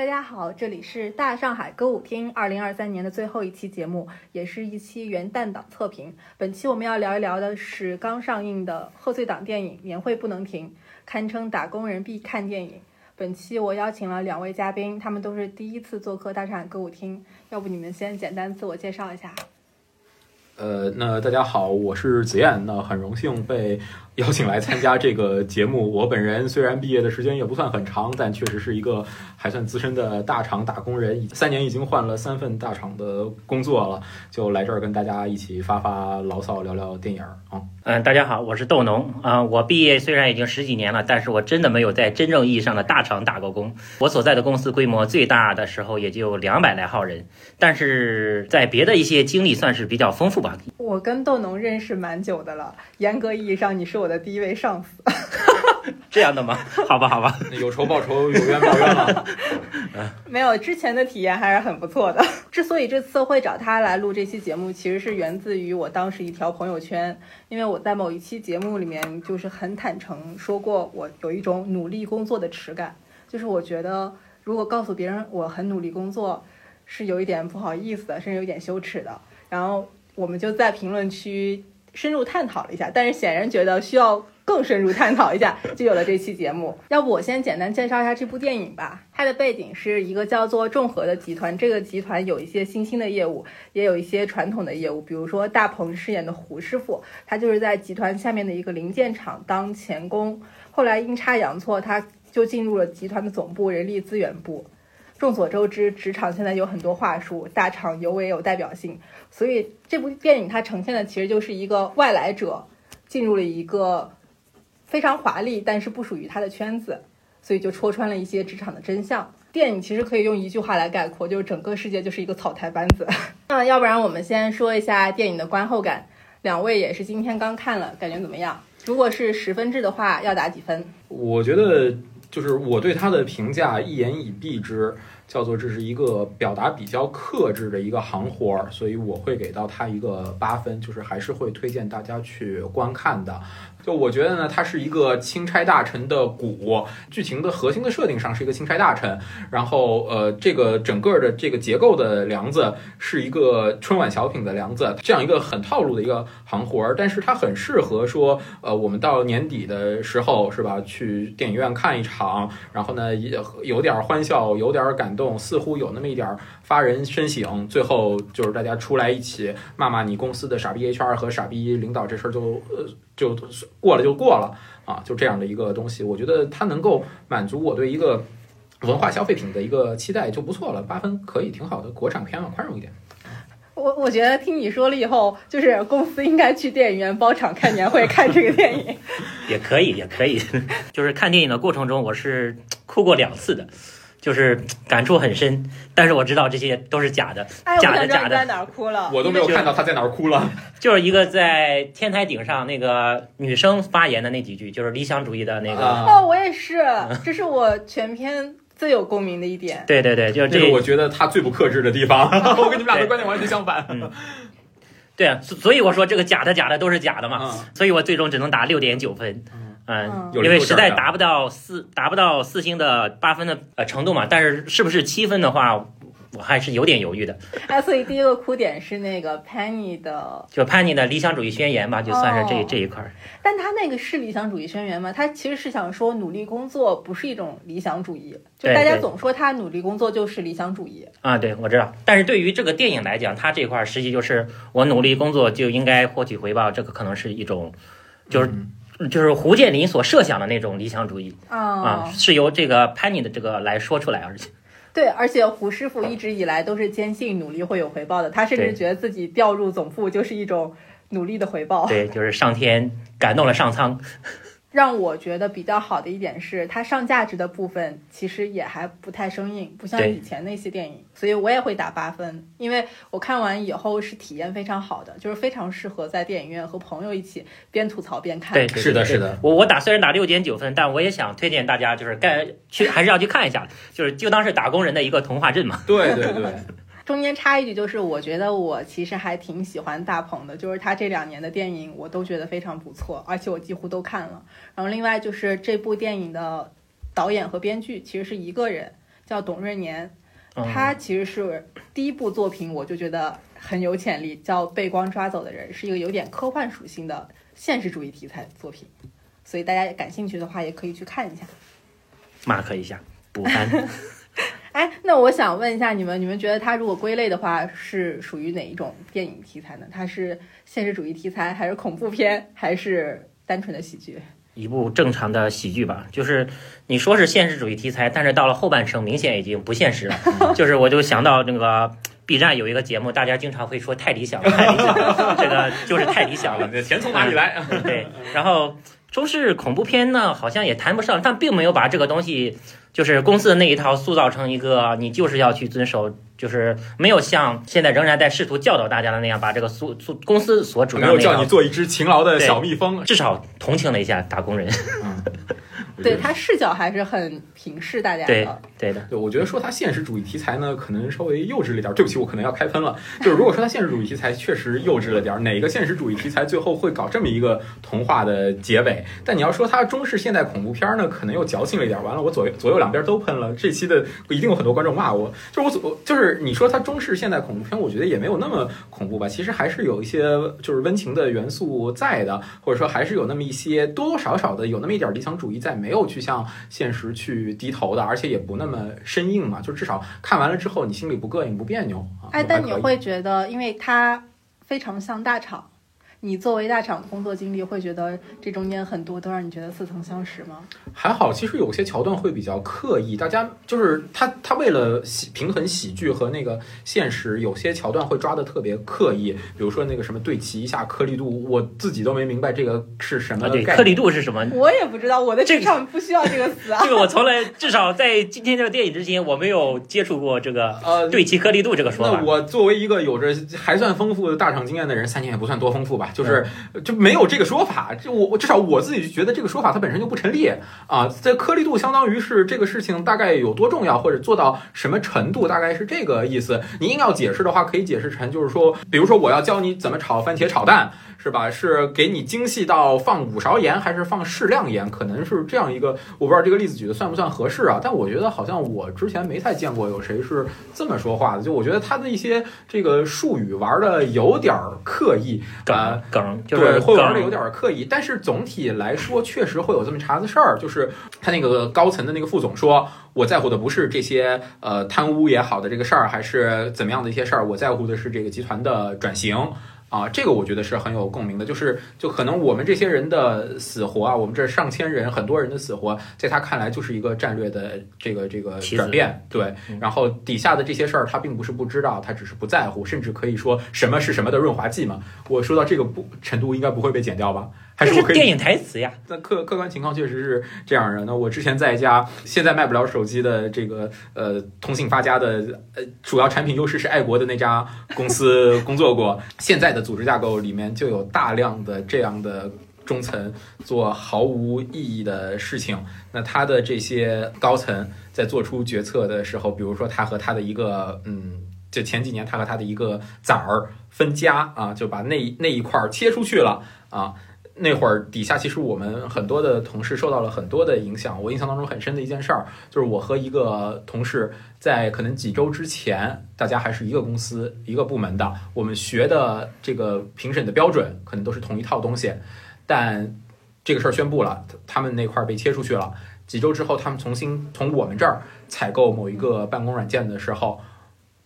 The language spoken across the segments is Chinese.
大家好，这里是大上海歌舞厅二零二三年的最后一期节目，也是一期元旦档测评。本期我们要聊一聊的是刚上映的贺岁档电影《年会不能停》，堪称打工人必看电影。本期我邀请了两位嘉宾，他们都是第一次做客大上海歌舞厅。要不你们先简单自我介绍一下？呃，那大家好，我是子燕。那很荣幸被邀请来参加这个节目。我本人虽然毕业的时间也不算很长，但确实是一个还算资深的大厂打工人。三年已经换了三份大厂的工作了，就来这儿跟大家一起发发牢骚，聊聊电影啊。嗯，大家好，我是豆农啊。我毕业虽然已经十几年了，但是我真的没有在真正意义上的大厂打过工。我所在的公司规模最大的时候也就两百来号人，但是在别的一些经历算是比较丰富吧。我跟豆农认识蛮久的了，严格意义上你是我的第一位上司。这样的吗？好吧，好吧，有仇报仇，有冤报冤了。没有之前的体验还是很不错的。之所以这次会找他来录这期节目，其实是源自于我当时一条朋友圈，因为我在某一期节目里面就是很坦诚说过，我有一种努力工作的耻感，就是我觉得如果告诉别人我很努力工作，是有一点不好意思的，甚至有点羞耻的。然后我们就在评论区深入探讨了一下，但是显然觉得需要。更深入探讨一下，就有了这期节目。要不我先简单介绍一下这部电影吧。它的背景是一个叫做众和的集团，这个集团有一些新兴的业务，也有一些传统的业务。比如说大鹏饰演的胡师傅，他就是在集团下面的一个零件厂当钳工，后来阴差阳错，他就进入了集团的总部人力资源部。众所周知，职场现在有很多话术，大厂尤为有代表性。所以这部电影它呈现的其实就是一个外来者进入了一个。非常华丽，但是不属于他的圈子，所以就戳穿了一些职场的真相。电影其实可以用一句话来概括，就是整个世界就是一个草台班子。那要不然我们先说一下电影的观后感，两位也是今天刚看了，感觉怎么样？如果是十分制的话，要打几分？我觉得就是我对他的评价一言以蔽之，叫做这是一个表达比较克制的一个行活儿，所以我会给到他一个八分，就是还是会推荐大家去观看的。就我觉得呢，他是一个钦差大臣的骨，剧情的核心的设定上是一个钦差大臣，然后呃，这个整个的这个结构的梁子是一个春晚小品的梁子，这样一个很套路的一个行活儿，但是它很适合说，呃，我们到年底的时候是吧，去电影院看一场，然后呢也有点欢笑，有点感动，似乎有那么一点发人深省，最后就是大家出来一起骂骂你公司的傻逼 HR 和傻逼领导，这事儿就呃。就过了就过了啊，就这样的一个东西，我觉得它能够满足我对一个文化消费品的一个期待就不错了，八分可以挺好的，国产片嘛，宽容一点。我我觉得听你说了以后，就是公司应该去电影院包场看年会，看这个电影 也可以，也可以。就是看电影的过程中，我是哭过两次的。就是感触很深，但是我知道这些都是假的，假的假的。在哪儿哭了？我都没有看到他在哪儿哭了。就是一个在天台顶上那个女生发言的那几句，就是理想主义的那个。哦，我也是，这是我全篇最有共鸣的一点。对对对，就是这个，我觉得他最不克制的地方。我跟你们俩的观点完全相反。对啊，所以我说这个假的假的都是假的嘛，所以我最终只能打六点九分。嗯，因为实在达不到四达不到四星的八分的呃程度嘛，但是是不是七分的话，我还是有点犹豫的。哎，所以第一个哭点是那个 Penny 的，就 Penny 的理想主义宣言吧，就算是这这一块。但他那个是理想主义宣言吗？他其实是想说努力工作不是一种理想主义，就大家总说他努力工作就是理想主义啊。对，我知道。但是对于这个电影来讲，他这块实际就是我努力工作就应该获取回报，这个可能是一种就是。就是胡建林所设想的那种理想主义啊，是由这个潘妮的这个来说出来，而且，对，而且胡师傅一直以来都是坚信努力会有回报的，他甚至觉得自己调入总部就是一种努力的回报。对，就是上天感动了上苍。让我觉得比较好的一点是，它上价值的部分其实也还不太生硬，不像以前那些电影，所以我也会打八分，因为我看完以后是体验非常好的，就是非常适合在电影院和朋友一起边吐槽边看。对，是的，是的。我我打虽然打六点九分，但我也想推荐大家，就是该去还是要去看一下，就是就当是打工人的一个童话镇嘛。对 对对。中间插一句，就是我觉得我其实还挺喜欢大鹏的，就是他这两年的电影我都觉得非常不错，而且我几乎都看了。然后另外就是这部电影的导演和编剧其实是一个人，叫董润年，他其实是第一部作品我就觉得很有潜力，叫《被光抓走的人》，是一个有点科幻属性的现实主义题材作品，所以大家感兴趣的话也可以去看一下，mark 一下补番。哎，那我想问一下你们，你们觉得它如果归类的话，是属于哪一种电影题材呢？它是现实主义题材，还是恐怖片，还是单纯的喜剧？一部正常的喜剧吧。就是你说是现实主义题材，但是到了后半程，明显已经不现实了。就是我就想到那个 B 站有一个节目，大家经常会说太理想了，太理想了，这个就是太理想了。钱从哪里来？对，然后中式恐怖片呢，好像也谈不上，但并没有把这个东西。就是公司的那一套塑造成一个，你就是要去遵守，就是没有像现在仍然在试图教导大家的那样，把这个塑塑公司所主张没有叫你做一只勤劳的小蜜蜂，至少同情了一下打工人。对他视角还是很平视大家的，对对的。对，我觉得说它现实主义题材呢，可能稍微幼稚了点。对不起，我可能要开喷了。就是如果说它现实主义题材确实幼稚了点，哪个现实主义题材最后会搞这么一个童话的结尾？但你要说它中式现代恐怖片呢，可能又矫情了一点。完了，我左右左右两边都喷了。这期的一定有很多观众骂我。就是我左就是你说它中式现代恐怖片，我觉得也没有那么恐怖吧。其实还是有一些就是温情的元素在的，或者说还是有那么一些多多少少的有那么一点理想主义在，没有去向。现实去低头的，而且也不那么生硬嘛，就至少看完了之后，你心里不膈应、不别扭啊。哎，但你会觉得，因为它非常像大厂。你作为大厂工作经历，会觉得这中间很多都让你觉得似曾相识吗？还好，其实有些桥段会比较刻意，大家就是他他为了喜平衡喜剧和那个现实，有些桥段会抓的特别刻意。比如说那个什么对齐一下颗粒度，我自己都没明白这个是什么对，颗粒度是什么？我也不知道，我的智商不需要这个词啊。这个我从来至少在今天这个电影之前，我没有接触过这个呃对齐颗粒度这个说法。那我作为一个有着还算丰富的大厂经验的人，三年也不算多丰富吧。就是就没有这个说法，就我我至少我自己就觉得这个说法它本身就不成立啊。这颗粒度相当于是这个事情大概有多重要，或者做到什么程度，大概是这个意思。你硬要解释的话，可以解释成就是说，比如说我要教你怎么炒番茄炒蛋。是吧？是给你精细到放五勺盐，还是放适量盐？可能是这样一个，我不知道这个例子举的算不算合适啊？但我觉得好像我之前没太见过有谁是这么说话的。就我觉得他的一些这个术语玩的有点刻意，梗梗对，会玩的有点刻意。但是总体来说，确实会有这么茬子事儿。就是他那个高层的那个副总说，我在乎的不是这些呃贪污也好的这个事儿，还是怎么样的一些事儿，我在乎的是这个集团的转型。啊，这个我觉得是很有共鸣的，就是就可能我们这些人的死活啊，我们这上千人很多人的死活，在他看来就是一个战略的这个这个转变，对。然后底下的这些事儿，他并不是不知道，他只是不在乎，甚至可以说什么是什么的润滑剂嘛。我说到这个不程度，应该不会被剪掉吧？还是电影台词呀？那客客观情况确实是这样的。那我之前在一家现在卖不了手机的这个呃通信发家的呃主要产品优势是爱国的那家公司 工作过，现在的组织架构里面就有大量的这样的中层做毫无意义的事情。那他的这些高层在做出决策的时候，比如说他和他的一个嗯，就前几年他和他的一个崽儿分家啊，就把那那一块儿切出去了啊。那会儿底下其实我们很多的同事受到了很多的影响。我印象当中很深的一件事儿，就是我和一个同事在可能几周之前，大家还是一个公司一个部门的，我们学的这个评审的标准可能都是同一套东西。但这个事儿宣布了，他们那块儿被切出去了。几周之后，他们重新从我们这儿采购某一个办公软件的时候，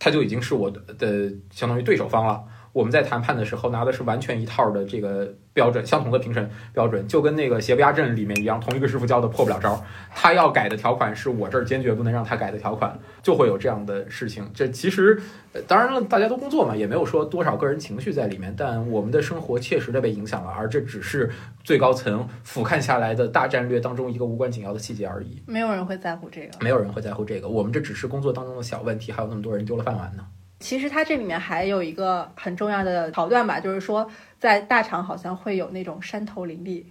他就已经是我的相当于对手方了。我们在谈判的时候拿的是完全一套的这个标准，相同的评审标准，就跟那个邪不压正里面一样，同一个师傅教的破不了招。他要改的条款是我这儿坚决不能让他改的条款，就会有这样的事情。这其实，当然了，大家都工作嘛，也没有说多少个人情绪在里面，但我们的生活切实的被影响了，而这只是最高层俯瞰下来的大战略当中一个无关紧要的细节而已。没有人会在乎这个，没有人会在乎这个。我们这只是工作当中的小问题，还有那么多人丢了饭碗呢。其实它这里面还有一个很重要的桥段吧，就是说在大厂好像会有那种山头林立。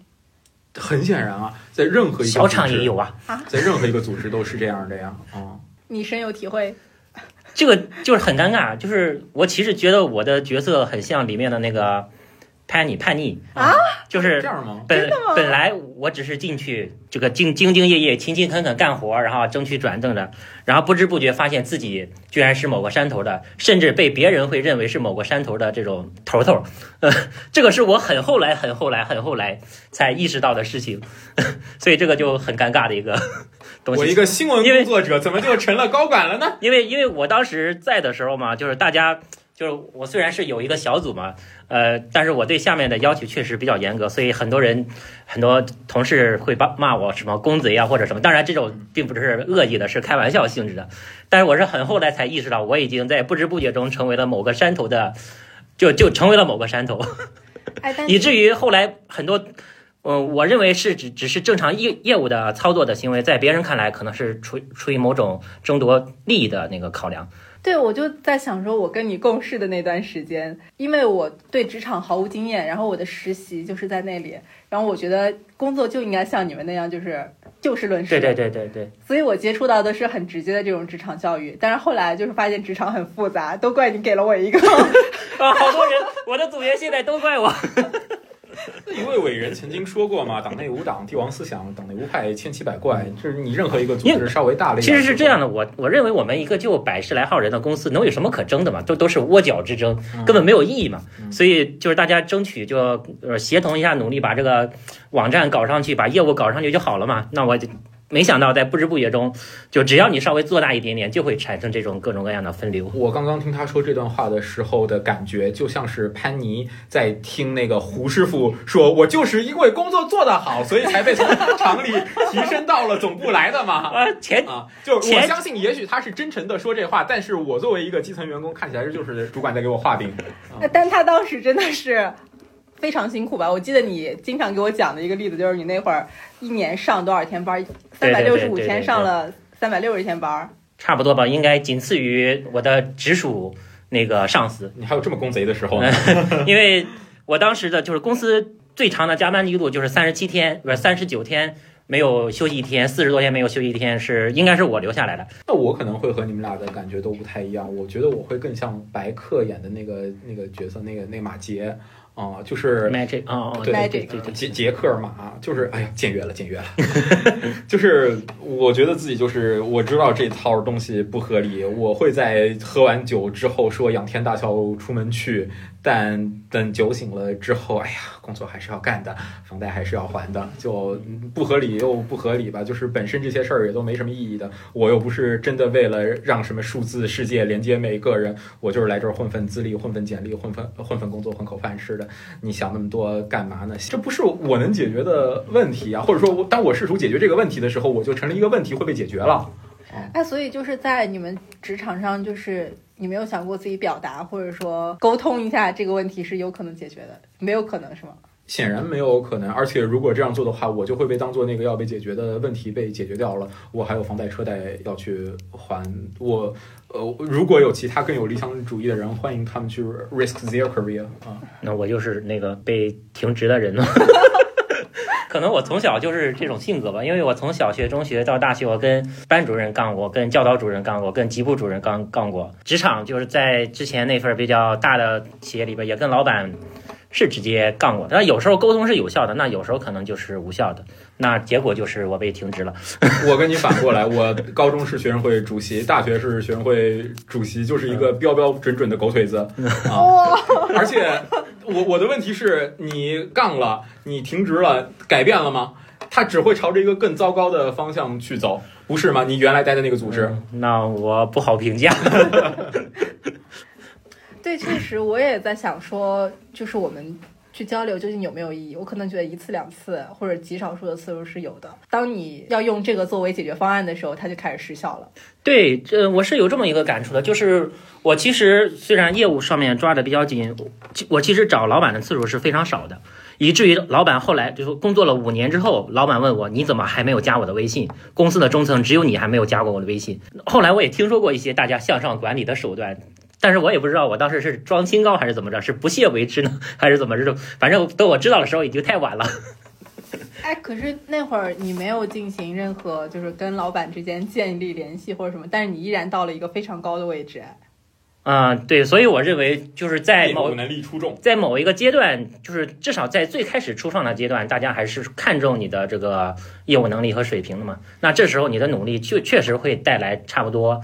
很显然啊，在任何一个小厂也有啊，在任何一个组织都是这样的呀。啊，你深有体会。这个就是很尴尬，就是我其实觉得我的角色很像里面的那个。叛逆，叛逆啊，就是这样吗？本本来我只是进去这个兢兢兢业业、勤勤恳恳干活，然后争取转正的，然后不知不觉发现自己居然是某个山头的，甚至被别人会认为是某个山头的这种头头。呃，这个是我很后来、很后来、很后来才意识到的事情，所以这个就很尴尬的一个东西。我一个新闻工作者怎么就成了高管了呢？因为因为我当时在的时候嘛，就是大家。就是我虽然是有一个小组嘛，呃，但是我对下面的要求确实比较严格，所以很多人、很多同事会骂骂我什么公贼啊或者什么。当然这种并不是恶意的，是开玩笑性质的。但是我是很后来才意识到，我已经在不知不觉中成为了某个山头的，就就成为了某个山头，以至于后来很多，嗯，我认为是只只是正常业业务的操作的行为，在别人看来可能是出出于某种争夺利益的那个考量。对，我就在想说，我跟你共事的那段时间，因为我对职场毫无经验，然后我的实习就是在那里，然后我觉得工作就应该像你们那样，就是就事论事。对对对对对。所以我接触到的是很直接的这种职场教育，但是后来就是发现职场很复杂，都怪你给了我一个。啊，好多人，我的组员现在都怪我。一位伟人曾经说过嘛：“党内无党，帝王思想；党内无派，千奇百怪。”就是你任何一个组织稍微大了一点，其实是这样的。我我认为我们一个就百十来号人的公司，能有什么可争的嘛？都都是窝角之争，根本没有意义嘛。所以就是大家争取就呃协同一下，努力把这个网站搞上去，把业务搞上去就好了嘛。那我就。没想到在不知不觉中，就只要你稍微做大一点点，就会产生这种各种各样的分流。我刚刚听他说这段话的时候的感觉，就像是潘妮在听那个胡师傅说：“我就是因为工作做得好，所以才被从厂里提升到了总部来的嘛。”啊，钱啊，就我相信，也许他是真诚的说这话，但是我作为一个基层员工，看起来就是主管在给我画饼。但他当时真的是。非常辛苦吧？我记得你经常给我讲的一个例子，就是你那会儿一年上多少天班？三百六十五天上了三百六十天班，差不多吧？应该仅次于我的直属那个上司。你还有这么公贼的时候呢？因为我当时的就是公司最长的加班记录就是三十七天，不是三十九天没有休息一天，四十多天没有休息一天，是应该是我留下来的。那我可能会和你们俩的感觉都不太一样。我觉得我会更像白客演的那个那个角色，那个那马杰。啊，就是 magic，哦对对对，杰杰克马，就是哎呀，简约了，简约了，就是我觉得自己就是我知道这套东西不合理，我会在喝完酒之后说仰天大笑出门去。但等酒醒了之后，哎呀，工作还是要干的，房贷还是要还的，就不合理又不合理吧。就是本身这些事儿也都没什么意义的，我又不是真的为了让什么数字世界连接每个人，我就是来这儿混份资历、混份简历、混份混份工作、混口饭吃的。你想那么多干嘛呢？这不是我能解决的问题啊！或者说，当我试图解决这个问题的时候，我就成了一个问题会被解决了。哎，所以就是在你们职场上，就是。你没有想过自己表达，或者说沟通一下这个问题是有可能解决的？没有可能是吗？显然没有可能。而且如果这样做的话，我就会被当做那个要被解决的问题被解决掉了。我还有房贷车贷要去还。我呃，如果有其他更有理想主义的人，欢迎他们去 risk their career 啊。那我就是那个被停职的人了。可能我从小就是这种性格吧，因为我从小学、中学到大学，我跟班主任杠过，跟教导主任杠过，跟级部主任杠杠过。职场就是在之前那份比较大的企业里边，也跟老板是直接杠过。那有时候沟通是有效的，那有时候可能就是无效的。那结果就是我被停职了。我跟你反过来，我高中是学生会主席，大学是学生会主席，就是一个标标准准的狗腿子 啊！而且。我我的问题是你杠了，你停职了，改变了吗？他只会朝着一个更糟糕的方向去走，不是吗？你原来待的那个组织，那我不好评价。对，确实我也在想说，就是我们。去交流究竟有没有意义？我可能觉得一次两次或者极少数的次数是有的。当你要用这个作为解决方案的时候，它就开始失效了。对，这我是有这么一个感触的，就是我其实虽然业务上面抓的比较紧，我其实找老板的次数是非常少的，以至于老板后来就是工作了五年之后，老板问我你怎么还没有加我的微信？公司的中层只有你还没有加过我的微信。后来我也听说过一些大家向上管理的手段。但是我也不知道，我当时是装清高还是怎么着，是不屑为之呢，还是怎么着？反正等我知道的时候已经太晚了。哎，可是那会儿你没有进行任何就是跟老板之间建立联系或者什么，但是你依然到了一个非常高的位置。嗯，对，所以我认为就是在某能力出众，在某一个阶段，就是至少在最开始初创的阶段，大家还是看重你的这个业务能力和水平的嘛。那这时候你的努力确确实会带来差不多。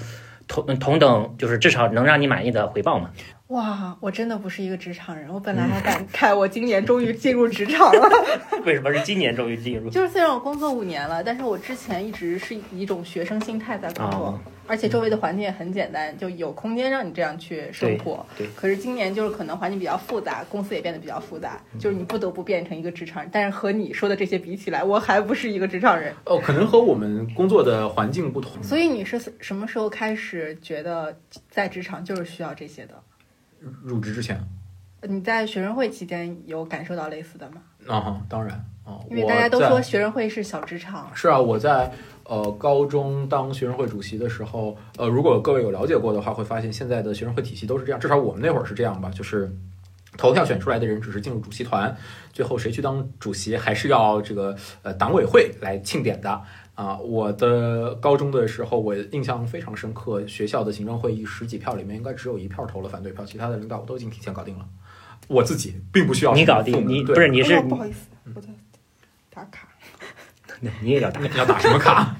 同同等就是至少能让你满意的回报嘛。哇，我真的不是一个职场人，我本来还感慨我今年终于进入职场了。为什么是今年终于进入？就是虽然我工作五年了，但是我之前一直是以一种学生心态在工作，而且周围的环境也很简单，就有空间让你这样去生活。对。可是今年就是可能环境比较复杂，公司也变得比较复杂，就是你不得不变成一个职场人。但是和你说的这些比起来，我还不是一个职场人。哦，可能和我们工作的环境不同。所以你是什么时候开始觉得在职场就是需要这些的？入职之前，你在学生会期间有感受到类似的吗？啊，当然啊，因为大家都说学生会是小职场。是啊，我在呃高中当学生会主席的时候，呃，如果各位有了解过的话，会发现现在的学生会体系都是这样，至少我们那会儿是这样吧，就是投票选出来的人只是进入主席团，最后谁去当主席还是要这个呃党委会来庆典的。啊，我的高中的时候，我印象非常深刻。学校的行政会议十几票里面，应该只有一票投了反对票，其他的领导我都已经提前搞定了。我自己并不需要你搞定，你不是你是不好意思，我在打卡。你也要打？要打什么卡？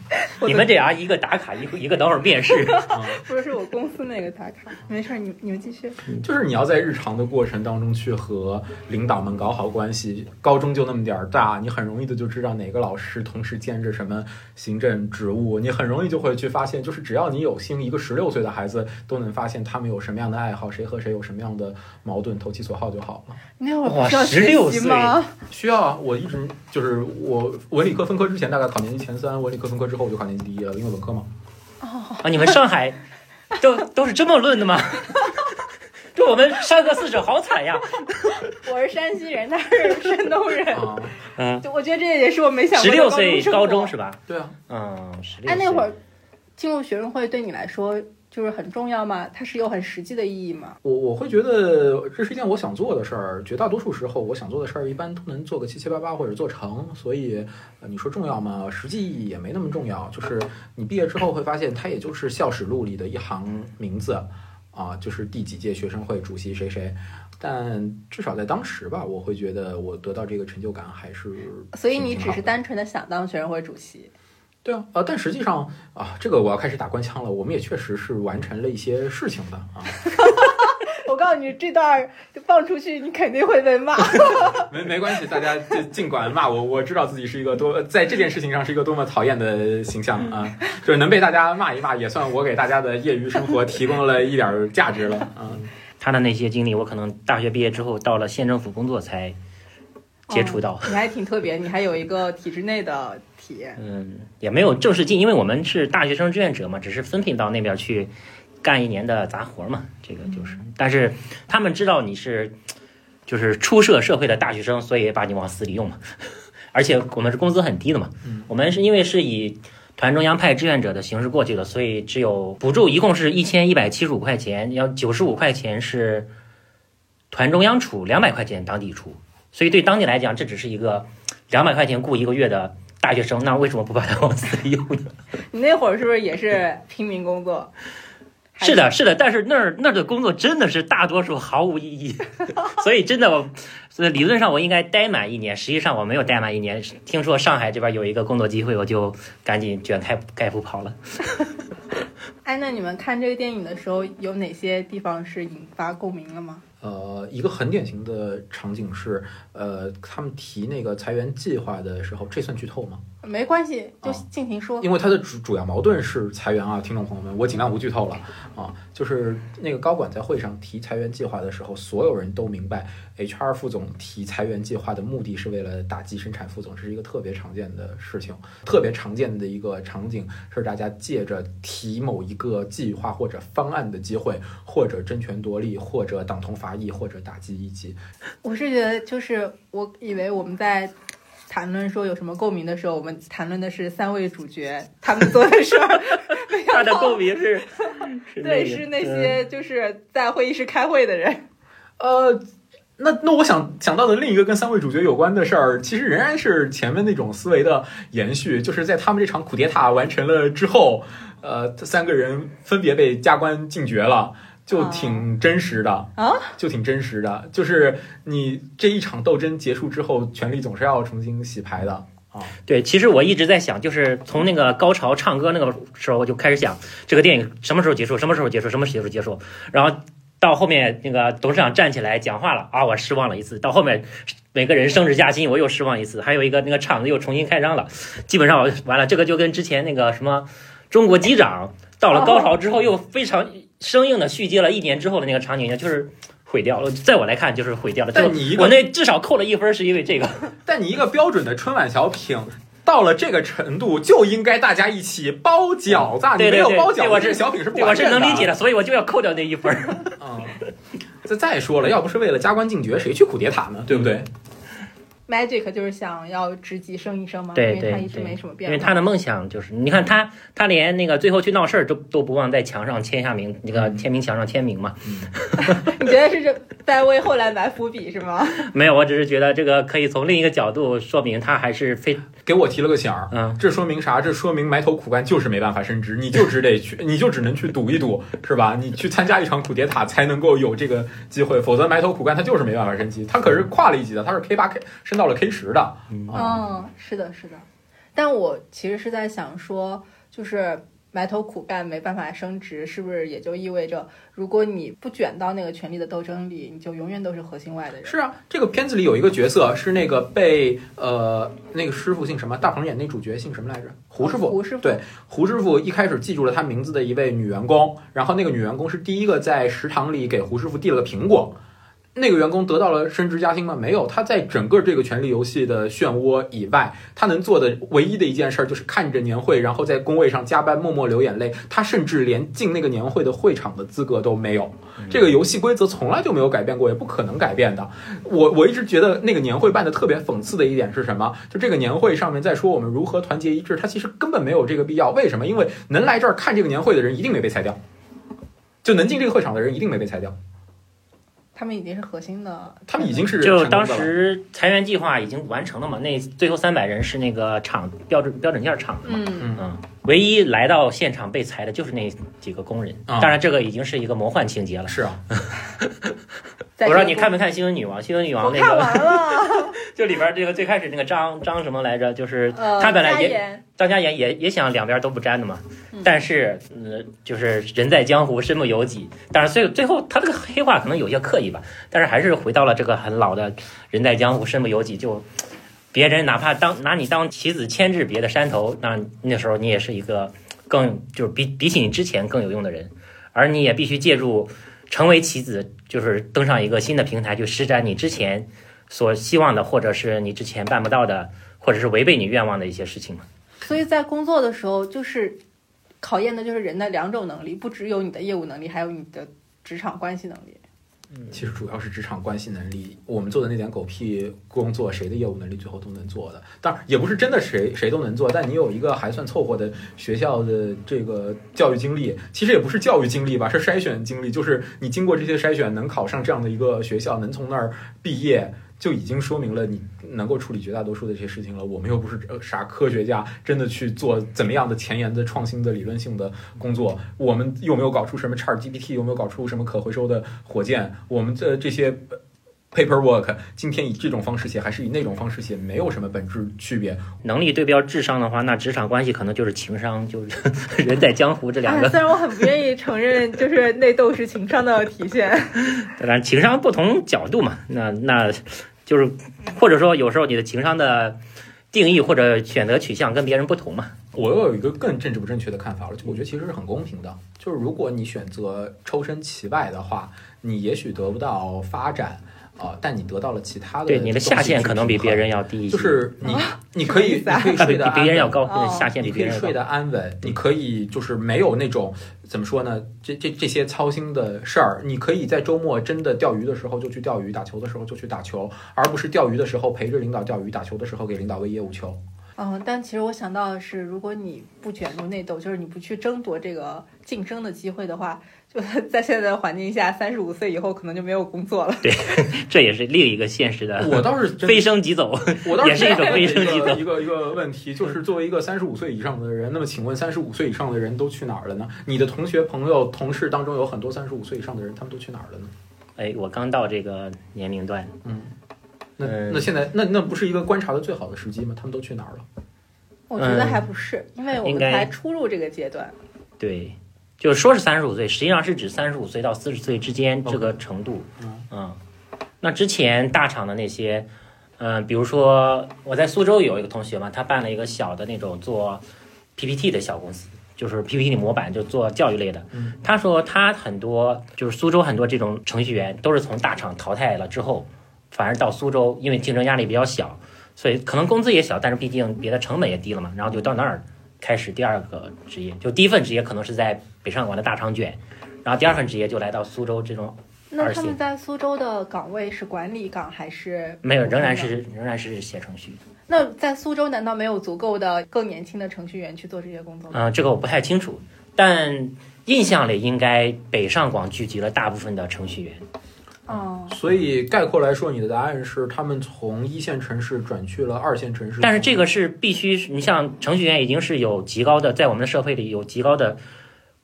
你们这啊一个打卡，一个一个等会儿面试。不是，是我公司那个打卡。没事，你你们继续。就是你要在日常的过程当中去和领导们搞好关系。高中就那么点儿大，你很容易的就知道哪个老师同时兼着什么行政职务。你很容易就会去发现，就是只要你有心，一个十六岁的孩子都能发现他们有什么样的爱好，谁和谁有什么样的矛盾，投其所好就好了。那会儿十六岁吗？需要啊！我一直就是我文理科分科之前大概考年级前三，文理科分科之后我就考年级第一了，因为文科嘛。哦啊！你们上海 都都是这么论的吗？就我们山河四省好惨呀！我是山西人，他是山东人。嗯，我觉得这也是我没想过。十六岁高中是吧？对啊。嗯，十六。哎，那会儿进入学生会对你来说。就是很重要吗？它是有很实际的意义吗？我我会觉得这是一件我想做的事儿。绝大多数时候，我想做的事儿一般都能做个七七八八或者做成。所以，你说重要吗？实际意义也没那么重要。就是你毕业之后会发现，它也就是校史录里的一行名字啊，就是第几届学生会主席谁谁。但至少在当时吧，我会觉得我得到这个成就感还是。所以你只是单纯的想当学生会主席。对啊，呃，但实际上啊，这个我要开始打官腔了。我们也确实是完成了一些事情的啊。我告诉你，这段放出去，你肯定会被骂。没没关系，大家就尽管骂我。我知道自己是一个多在这件事情上是一个多么讨厌的形象啊，就是能被大家骂一骂，也算我给大家的业余生活提供了一点价值了啊。他的那些经历，我可能大学毕业之后到了县政府工作才接触到。你还挺特别，你还有一个体制内的体验。嗯，也没有正式进，因为我们是大学生志愿者嘛，只是分配到那边去干一年的杂活嘛。这个就是，但是他们知道你是就是初涉社会的大学生，所以把你往死里用嘛。而且我们是工资很低的嘛，我们是因为是以团中央派志愿者的形式过去的，所以只有补助一共是一千一百七十五块钱，要九十五块钱是团中央出，两百块钱当地出，所以对当地来讲，这只是一个两百块钱雇一个月的。大学生，那为什么不把它往死里用呢？你那会儿是不是也是拼命工作？是的，是的，但是那儿那儿的工作真的是大多数毫无意义，所以真的，我理论上我应该待满一年，实际上我没有待满一年。听说上海这边有一个工作机会，我就赶紧卷开盖布跑了。哎，那你们看这个电影的时候，有哪些地方是引发共鸣了吗？呃，一个很典型的场景是，呃，他们提那个裁员计划的时候，这算剧透吗？没关系，就尽情说。因为它的主主要矛盾是裁员啊，听众朋友们，我尽量不剧透了啊。就是那个高管在会上提裁员计划的时候，所有人都明白，HR 副总提裁员计划的目的是为了打击生产副总，这是一个特别常见的事情，特别常见的一个场景是大家借着提某一个计划或者方案的机会，或者争权夺利，或者党同伐异，或者打击一级。我是觉得，就是我以为我们在。谈论说有什么共鸣的时候，我们谈论的是三位主角 他们做的事儿。他的共鸣是，对，是那些就是在会议室开会的人。呃，那那我想想到的另一个跟三位主角有关的事儿，其实仍然是前面那种思维的延续，就是在他们这场苦迭塔完成了之后，呃，三个人分别被加官进爵了。就挺真实的啊，就挺真实的，就是你这一场斗争结束之后，权力总是要重新洗牌的啊。对，其实我一直在想，就是从那个高潮唱歌那个时候，我就开始想这个电影什么时候结束，什么时候结束，什么时候结束。然后到后面那个董事长站起来讲话了啊，我失望了一次。到后面每个人升职加薪，我又失望一次。还有一个那个厂子又重新开张了，基本上完了。这个就跟之前那个什么中国机长到了高潮之后又非常。生硬的续接了一年之后的那个场景呢，就是毁掉了。在我来看，就是毁掉了。但你我那至少扣了一分，是因为这个。但你一个标准的春晚小品，到了这个程度，就应该大家一起包饺子。你没有包饺子，这小品是不我是能理解的，所以我就要扣掉那一分。啊，再再说了，要不是为了加官进爵，谁去苦迭塔呢？对不对？Magic 就是想要职级升一升吗？对对，他一直没什么变化。因为他的梦想就是，你看他，他连那个最后去闹事儿都都不忘在墙上签下名，那个签名墙上签名嘛。你觉得是这在为后来埋伏笔是吗？没有，我只是觉得这个可以从另一个角度说明他还是非给我提了个醒儿。嗯，这说明啥？这说明埋头苦干就是没办法升职，你就只得去，你就只能去赌一赌，是吧？你去参加一场苦迭塔才能够有这个机会，否则埋头苦干他就是没办法升级。他可是跨了一级的，他是 K 八 K 升。到了 K 十的，嗯，是的，是的，但我其实是在想说，就是埋头苦干没办法升职，是不是也就意味着，如果你不卷到那个权力的斗争里，你就永远都是核心外的人？是啊，这个片子里有一个角色是那个被呃那个师傅姓什么？大鹏演那主角姓什么来着？胡师傅。胡师傅。对，胡师傅一开始记住了他名字的一位女员工，然后那个女员工是第一个在食堂里给胡师傅递了个苹果。那个员工得到了升职加薪吗？没有，他在整个这个权力游戏的漩涡以外，他能做的唯一的一件事儿就是看着年会，然后在工位上加班，默默流眼泪。他甚至连进那个年会的会场的资格都没有。这个游戏规则从来就没有改变过，也不可能改变的。我我一直觉得那个年会办的特别讽刺的一点是什么？就这个年会上面在说我们如何团结一致，他其实根本没有这个必要。为什么？因为能来这儿看这个年会的人一定没被裁掉，就能进这个会场的人一定没被裁掉。他们已经是核心的，他们已经是就当时裁员计划已经完成了嘛？那最后三百人是那个厂标准标准件厂的嘛？嗯嗯，唯一来到现场被裁的就是那几个工人。当然，这个已经是一个魔幻情节了。是啊。我说你看没看《新闻女王》？《新闻女王》那个 就里边这个最开始那个张张什么来着？就是他本来也张嘉妍也也想两边都不沾的嘛。但是，呃，就是人在江湖身不由己。但是最最后他这个黑话可能有些刻意吧，但是还是回到了这个很老的“人在江湖身不由己”。就别人哪怕当拿你当棋子牵制别的山头，那那时候你也是一个更就是比比起你之前更有用的人，而你也必须借助。成为棋子，就是登上一个新的平台，去施展你之前所希望的，或者是你之前办不到的，或者是违背你愿望的一些事情嘛。所以在工作的时候，就是考验的就是人的两种能力，不只有你的业务能力，还有你的职场关系能力。其实主要是职场关系能力。我们做的那点狗屁工作，谁的业务能力最后都能做的。当然，也不是真的谁谁都能做。但你有一个还算凑合的学校的这个教育经历，其实也不是教育经历吧，是筛选经历。就是你经过这些筛选，能考上这样的一个学校，能从那儿毕业。就已经说明了你能够处理绝大多数的这些事情了。我们又不是啥科学家，真的去做怎么样的前沿的创新的理论性的工作。我们又没有搞出什么 Chat GPT，有没有搞出什么可回收的火箭？我们的这些 paperwork，今天以这种方式写，还是以那种方式写，没有什么本质区别。能力对标智商的话，那职场关系可能就是情商，就是人在江湖这两个。虽然我很不愿意承认，就是内斗是情商的体现。当然，情商不同角度嘛，那那。就是，或者说有时候你的情商的定义或者选择取向跟别人不同嘛。我又有一个更政治不正确的看法了，就我觉得其实是很公平的，就是如果你选择抽身其外的话，你也许得不到发展。啊！但你得到了其他的，对你的下限可能比别人要低一些。就是你，你可以，你可以睡得比别人要高，下限比别人睡得安稳。你可以就是没有那种怎么说呢？这这这些操心的事儿。你可以在周末真的钓鱼的时候就去钓鱼，打球的时候就去打球，而不是钓鱼的时候陪着领导钓鱼，打球的时候给领导喂业务球。嗯，但其实我想到的是，如果你不卷入内斗，就是你不去争夺这个竞争的机会的话。就 在现在的环境下，三十五岁以后可能就没有工作了。对，这也是另一个现实的。我倒是 飞升即走，我倒是也是一种飞升即走。一个一个问题就是，作为一个三十五岁以上的人，那么请问三十五岁以上的人都去哪儿了呢？你的同学、朋友、同事当中有很多三十五岁以上的人，他们都去哪儿了呢？哎，我刚到这个年龄段，嗯，那那现在那那不是一个观察的最好的时机吗？他们都去哪儿了？我觉得还不是，因为我们才初入这个阶段。对。就是说是三十五岁，实际上是指三十五岁到四十岁之间这个程度。嗯，那之前大厂的那些，嗯，比如说我在苏州有一个同学嘛，他办了一个小的那种做 PPT 的小公司，就是 PPT 的模板，就做教育类的。他说他很多就是苏州很多这种程序员都是从大厂淘汰了之后，反而到苏州，因为竞争压力比较小，所以可能工资也小，但是毕竟别的成本也低了嘛，然后就到那儿。开始第二个职业，就第一份职业可能是在北上广的大厂卷，然后第二份职业就来到苏州这种那他们在苏州的岗位是管理岗还是？没有，仍然是仍然是写程序。那在苏州难道没有足够的更年轻的程序员去做这些工作吗？嗯，这个我不太清楚，但印象里应该北上广聚集了大部分的程序员。哦，所以概括来说，你的答案是他们从一线城市转去了二线城市。但是这个是必须，你像程序员已经是有极高的，在我们的社会里有极高的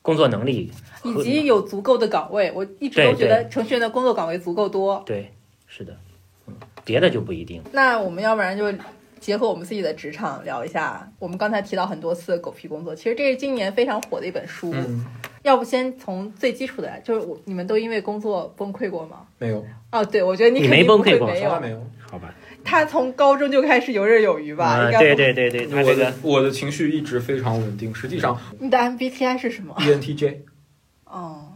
工作能力，以及有足够的岗位。我一直都觉得程序员的工作岗位足够多。对，是的，嗯，别的就不一定。那我们要不然就结合我们自己的职场聊一下，我们刚才提到很多次狗屁工作，其实这是今年非常火的一本书。要不先从最基础的来，就是我你们都因为工作崩溃过吗？没有。哦，对，我觉得你没崩溃过，没有，没有。好吧。他从高中就开始游刃有余吧？应该。对对对对，我的我的情绪一直非常稳定。实际上，你的 MBTI 是什么？ENTJ。哦。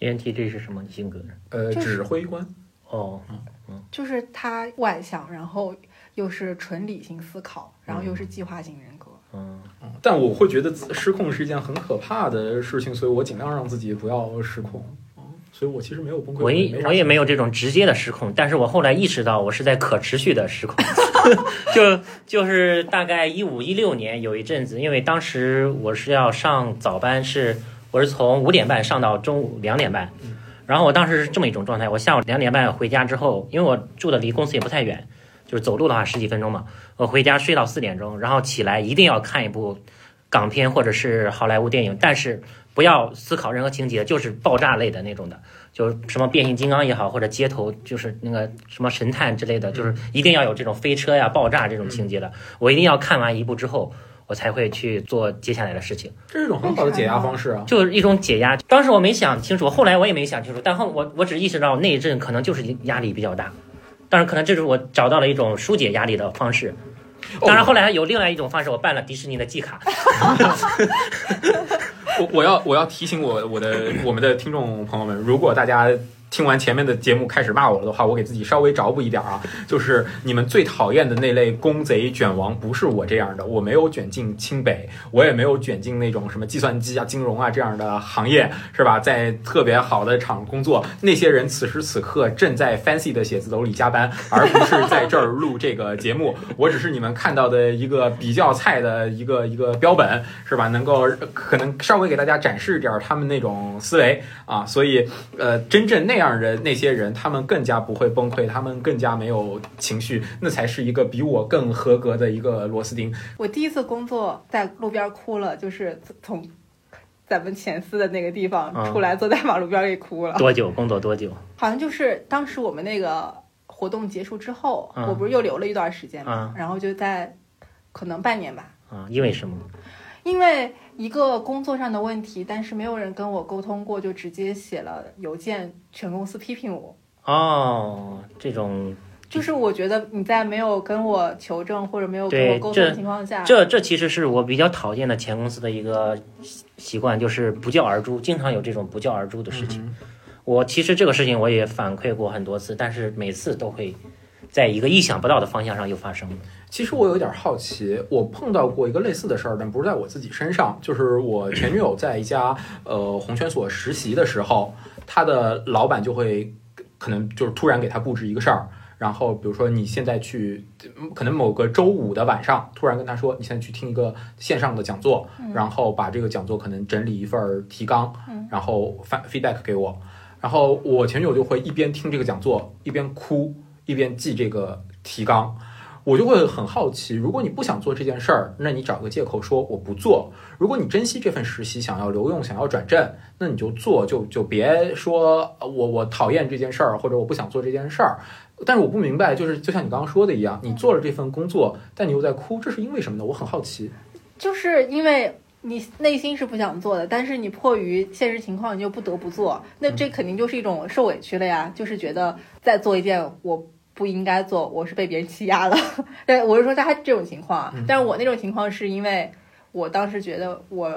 ENTJ 是什么性格？呃，指挥官。哦，嗯嗯。就是他外向，然后又是纯理性思考，然后又是计划型人格。嗯。但我会觉得失控是一件很可怕的事情，所以我尽量让自己不要失控。所以我其实没有崩溃。我也我也没有这种直接的失控，但是我后来意识到我是在可持续的失控。就就是大概一五一六年有一阵子，因为当时我是要上早班，是我是从五点半上到中午两点半，然后我当时是这么一种状态。我下午两点半回家之后，因为我住的离公司也不太远。就是走路的话十几分钟嘛，我回家睡到四点钟，然后起来一定要看一部港片或者是好莱坞电影，但是不要思考任何情节，就是爆炸类的那种的，就是什么变形金刚也好，或者街头就是那个什么神探之类的，就是一定要有这种飞车呀、爆炸这种情节的，我一定要看完一部之后，我才会去做接下来的事情。这是一种很好的解压方式啊，就是一种解压。当时我没想清楚，后来我也没想清楚，但后我我只意识到那一阵可能就是压力比较大。当然，可能这是我找到了一种疏解压力的方式。当然，后来有另外一种方式，我办了迪士尼的季卡。我我要我要提醒我我的我们的听众朋友们，如果大家。听完前面的节目开始骂我了的话，我给自己稍微找补一点啊，就是你们最讨厌的那类公贼卷王，不是我这样的，我没有卷进清北，我也没有卷进那种什么计算机啊、金融啊这样的行业，是吧？在特别好的厂工作，那些人此时此刻正在 fancy 的写字楼里加班，而不是在这儿录这个节目。我只是你们看到的一个比较菜的一个一个标本，是吧？能够可能稍微给大家展示点他们那种思维啊，所以呃，真正那样。让人那些人，他们更加不会崩溃，他们更加没有情绪，那才是一个比我更合格的一个螺丝钉。我第一次工作在路边哭了，就是从咱们前司的那个地方出来，坐在马路边给哭了。多久？工作多久？好像就是当时我们那个活动结束之后，我不是又留了一段时间嘛，然后就在可能半年吧。啊，因为什么？因为一个工作上的问题，但是没有人跟我沟通过，就直接写了邮件，全公司批评我。哦，这种就是我觉得你在没有跟我求证或者没有跟我沟通的情况下，这这其实是我比较讨厌的前公司的一个习惯，就是不教而诛，经常有这种不教而诛的事情。我其实这个事情我也反馈过很多次，但是每次都会在一个意想不到的方向上又发生。其实我有点好奇，我碰到过一个类似的事儿，但不是在我自己身上，就是我前女友在一家呃红圈所实习的时候，她的老板就会可能就是突然给她布置一个事儿。然后，比如说你现在去，可能某个周五的晚上，突然跟她说，你现在去听一个线上的讲座，然后把这个讲座可能整理一份提纲，然后发 feedback 给我。然后我前女友就会一边听这个讲座，一边哭，一边记这个提纲。我就会很好奇，如果你不想做这件事儿，那你找个借口说我不做；如果你珍惜这份实习，想要留用，想要转正，那你就做，就就别说我我讨厌这件事儿，或者我不想做这件事儿。但是我不明白，就是就像你刚刚说的一样，你做了这份工作，但你又在哭，这是因为什么呢？我很好奇。就是因为你内心是不想做的，但是你迫于现实情况，你就不得不做。那这肯定就是一种受委屈了呀，就是觉得在做一件我不应该做，我是被别人欺压了。对，我是说他这种情况，但是我那种情况是因为我当时觉得我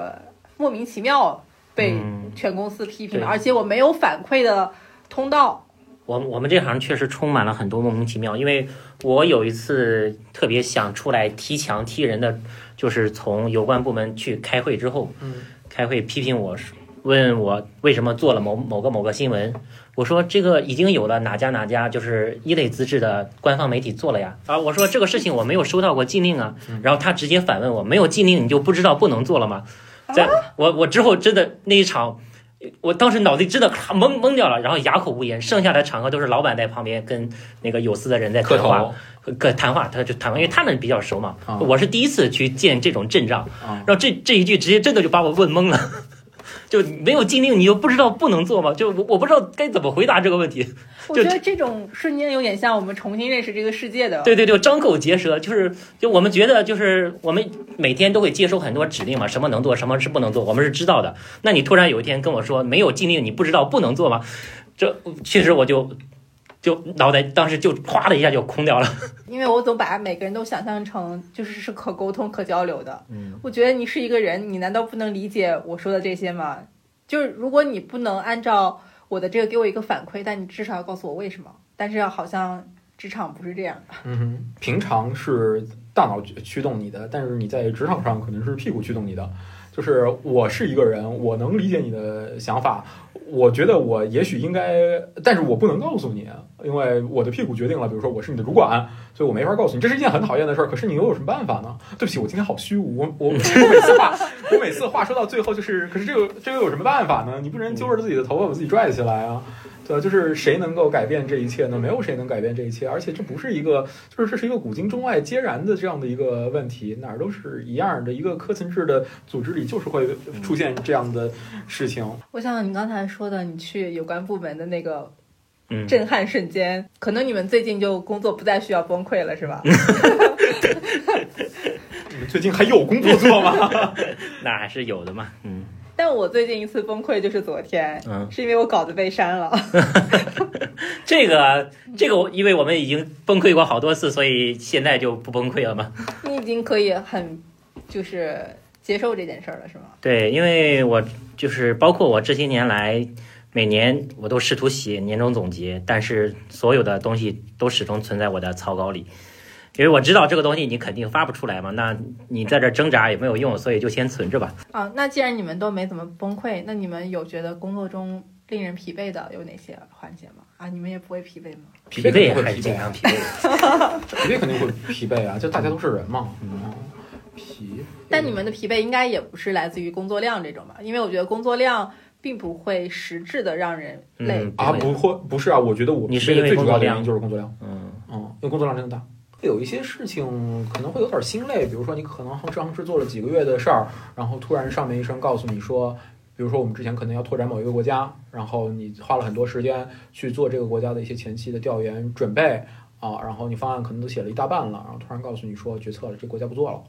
莫名其妙被全公司批评了，而且我没有反馈的通道。我我们这行确实充满了很多莫名其妙，因为我有一次特别想出来踢墙踢人的，就是从有关部门去开会之后，嗯，开会批评我，问我为什么做了某某个某个新闻，我说这个已经有了哪家哪家就是一类资质的官方媒体做了呀，啊，我说这个事情我没有收到过禁令啊，然后他直接反问我，没有禁令你就不知道不能做了吗？在我我之后真的那一场。我当时脑子真的懵懵掉了，然后哑口无言。剩下的场合都是老板在旁边跟那个有司的人在谈话，跟谈话，他就谈话，因为他们比较熟嘛。我是第一次去见这种阵仗，然后这这一句直接真的就把我问懵了。就没有禁令，你又不知道不能做吗？就我我不知道该怎么回答这个问题。我觉得这种瞬间有点像我们重新认识这个世界的。对对对，张口结舌，就是就我们觉得就是我们每天都会接收很多指令嘛，什么能做，什么是不能做，我们是知道的。那你突然有一天跟我说没有禁令，你不知道不能做吗？这确实我就。就脑袋当时就哗的一下就空掉了，因为我总把每个人都想象成就是是可沟通、可交流的。嗯，我觉得你是一个人，你难道不能理解我说的这些吗？就是如果你不能按照我的这个给我一个反馈，但你至少要告诉我为什么。但是好像职场不是这样的。嗯哼，平常是大脑驱动你的，但是你在职场上可能是屁股驱动你的。就是我是一个人，我能理解你的想法。我觉得我也许应该，但是我不能告诉你，因为我的屁股决定了。比如说我是你的主管，所以我没法告诉你，这是一件很讨厌的事儿。可是你又有什么办法呢？对不起，我今天好虚无。我我我每次话，我每次话说到最后就是，可是这个这又有什么办法呢？你不能揪着自己的头发把自己拽起来啊。对，就是谁能够改变这一切呢？没有谁能改变这一切，而且这不是一个，就是这是一个古今中外皆然的这样的一个问题，哪儿都是一样的。一个科层制的组织里，就是会出现这样的事情。我想你刚才说的，你去有关部门的那个震撼瞬间，可能你们最近就工作不再需要崩溃了，是吧？你们最近还有工作做吗？那还是有的嘛，嗯。但我最近一次崩溃就是昨天，嗯，是因为我稿子被删了。这个，这个，因为我们已经崩溃过好多次，所以现在就不崩溃了吗？你已经可以很，就是接受这件事儿了，是吗？对，因为我就是包括我这些年来，每年我都试图写年终总结，但是所有的东西都始终存在我的草稿里。因为我知道这个东西你肯定发不出来嘛，那你在这挣扎也没有用，所以就先存着吧。啊，那既然你们都没怎么崩溃，那你们有觉得工作中令人疲惫的有哪些环节吗？啊，你们也不会疲惫吗？疲惫还是经常疲惫，疲惫肯定会疲惫啊，就大家都是人嘛。嗯，疲。但你们的疲惫应该也不是来自于工作量这种吧？因为我觉得工作量并不会实质的让人累啊，不会，不是啊，我觉得我你是因为最主要的原因就是工作量。嗯嗯，因为工作量真的大。有一些事情可能会有点心累，比如说你可能横横是做了几个月的事儿，然后突然上面一声告诉你说，比如说我们之前可能要拓展某一个国家，然后你花了很多时间去做这个国家的一些前期的调研准备啊，然后你方案可能都写了一大半了，然后突然告诉你说决策了，这国家不做了，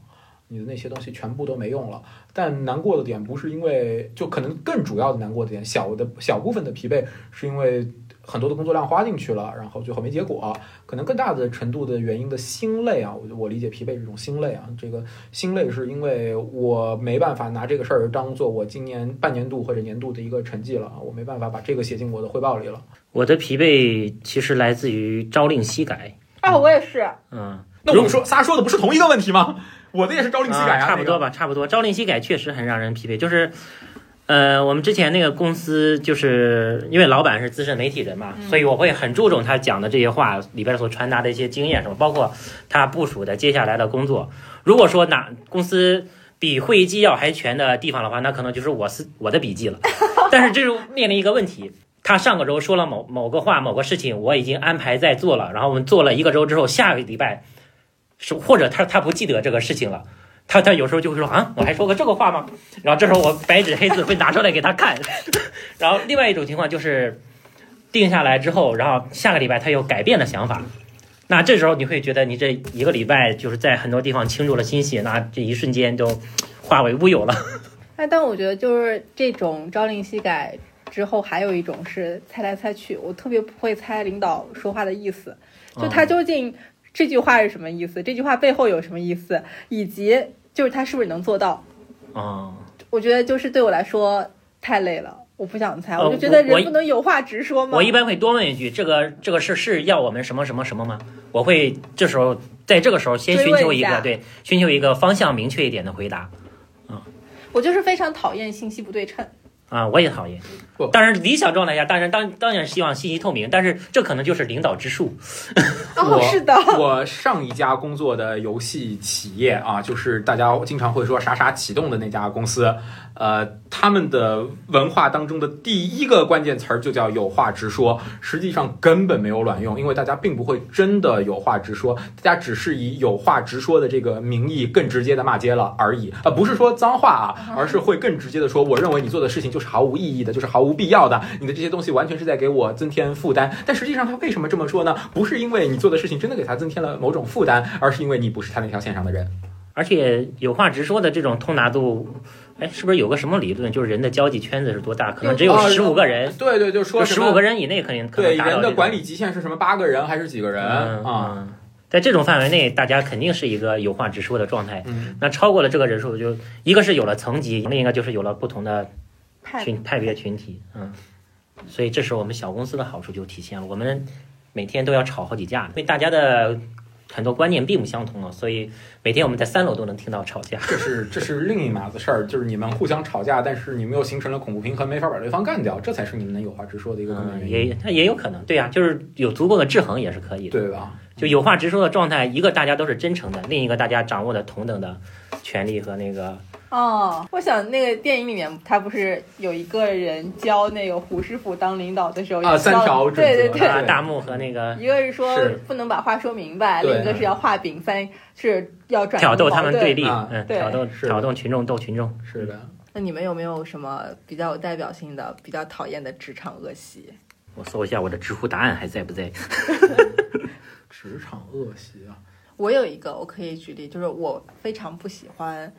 你的那些东西全部都没用了。但难过的点不是因为，就可能更主要的难过的点，小的小部分的疲惫是因为。很多的工作量花进去了，然后最后没结果，可能更大的程度的原因的心累啊，我我理解疲惫这种心累啊，这个心累是因为我没办法拿这个事儿当做我今年半年度或者年度的一个成绩了啊，我没办法把这个写进我的汇报里了。我的疲惫其实来自于朝令夕改啊，我也是，嗯，那我们说仨说的不是同一个问题吗？我的也是朝令夕改啊，差不多吧，差不多，朝令夕改确实很让人疲惫，就是。呃，我们之前那个公司，就是因为老板是资深媒体人嘛，所以我会很注重他讲的这些话里边所传达的一些经验什么，包括他部署的接下来的工作。如果说哪公司比会议纪要还全的地方的话，那可能就是我是我的笔记了。但是这就面临一个问题，他上个周说了某某个话、某个事情，我已经安排在做了，然后我们做了一个周之后，下个礼拜是或者他他不记得这个事情了。他他有时候就会说啊，我还说过这个话吗？然后这时候我白纸黑字会拿出来给他看。然后另外一种情况就是定下来之后，然后下个礼拜他又改变了想法。那这时候你会觉得你这一个礼拜就是在很多地方倾注了心血，那这一瞬间就化为乌有了。哎，但我觉得就是这种朝令夕改之后，还有一种是猜来猜去。我特别不会猜领导说话的意思，就他究竟这句话是什么意思？这句话背后有什么意思？以及。就是他是不是能做到？啊，我觉得就是对我来说太累了，我不想猜，我就觉得人不能有话直说吗？我一般会多问一句：“这个这个事是要我们什么什么什么吗？”我会这时候在这个时候先寻求一个对，寻求一个方向明确一点的回答。嗯，我就是非常讨厌信息不对称。啊，我也讨厌。当然，理想状态下，当然当当然希望信息透明，但是这可能就是领导之术。哦，是的。我上一家工作的游戏企业啊，就是大家经常会说“傻傻启动”的那家公司。呃，他们的文化当中的第一个关键词儿就叫有话直说，实际上根本没有卵用，因为大家并不会真的有话直说，大家只是以有话直说的这个名义更直接的骂街了而已啊，不是说脏话啊，而是会更直接的说，我认为你做的事情就是毫无意义的，就是毫无必要的，你的这些东西完全是在给我增添负担。但实际上他为什么这么说呢？不是因为你做的事情真的给他增添了某种负担，而是因为你不是他那条线上的人。而且有话直说的这种通达度。哎，是不是有个什么理论，就是人的交际圈子是多大？可能只有十五个人。对对，就说十五个人以内肯定可能对人的管理极限是什么？八个人还是几个人啊？在这种范围内，大家肯定是一个有话直说的状态。那超过了这个人数，就一个是有了层级，另一个就是有了不同的群派别群体。嗯，所以这时候我们小公司的好处就体现了，我们每天都要吵好几架，因为大家的。很多观念并不相同了，所以每天我们在三楼都能听到吵架。这是这是另一码子事儿，就是你们互相吵架，但是你们又形成了恐怖平衡，没法把对方干掉，这才是你们能有话直说的一个根本原因。也那也有可能，对呀，就是有足够的制衡也是可以的，对吧？就有话直说的状态，一个大家都是真诚的，另一个大家掌握的同等的权利和那个。哦，我想那个电影里面，他不是有一个人教那个胡师傅当领导的时候啊，三条对对对，大幕和那个一个是说不能把话说明白，另一个是要画饼，三是要转挑逗他们对立，嗯，挑逗挑逗群众斗群众，是的。那你们有没有什么比较有代表性的、比较讨厌的职场恶习？我搜一下我的知乎答案还在不在？职场恶习啊，我有一个，我可以举例，就是我非常不喜欢。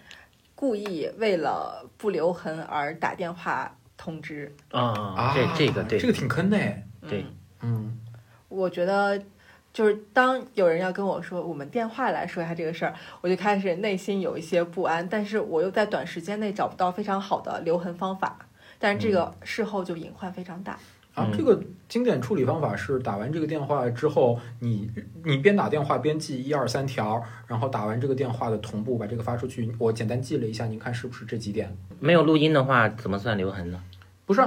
故意为了不留痕而打电话通知。啊，这这个对，这个挺坑的，对，嗯，我觉得就是当有人要跟我说我们电话来说一下这个事儿，我就开始内心有一些不安，但是我又在短时间内找不到非常好的留痕方法，但是这个事后就隐患非常大。啊，这个经典处理方法是打完这个电话之后，你你边打电话边记一二三条，然后打完这个电话的同步把这个发出去。我简单记了一下，您看是不是这几点？没有录音的话，怎么算留痕呢？不是，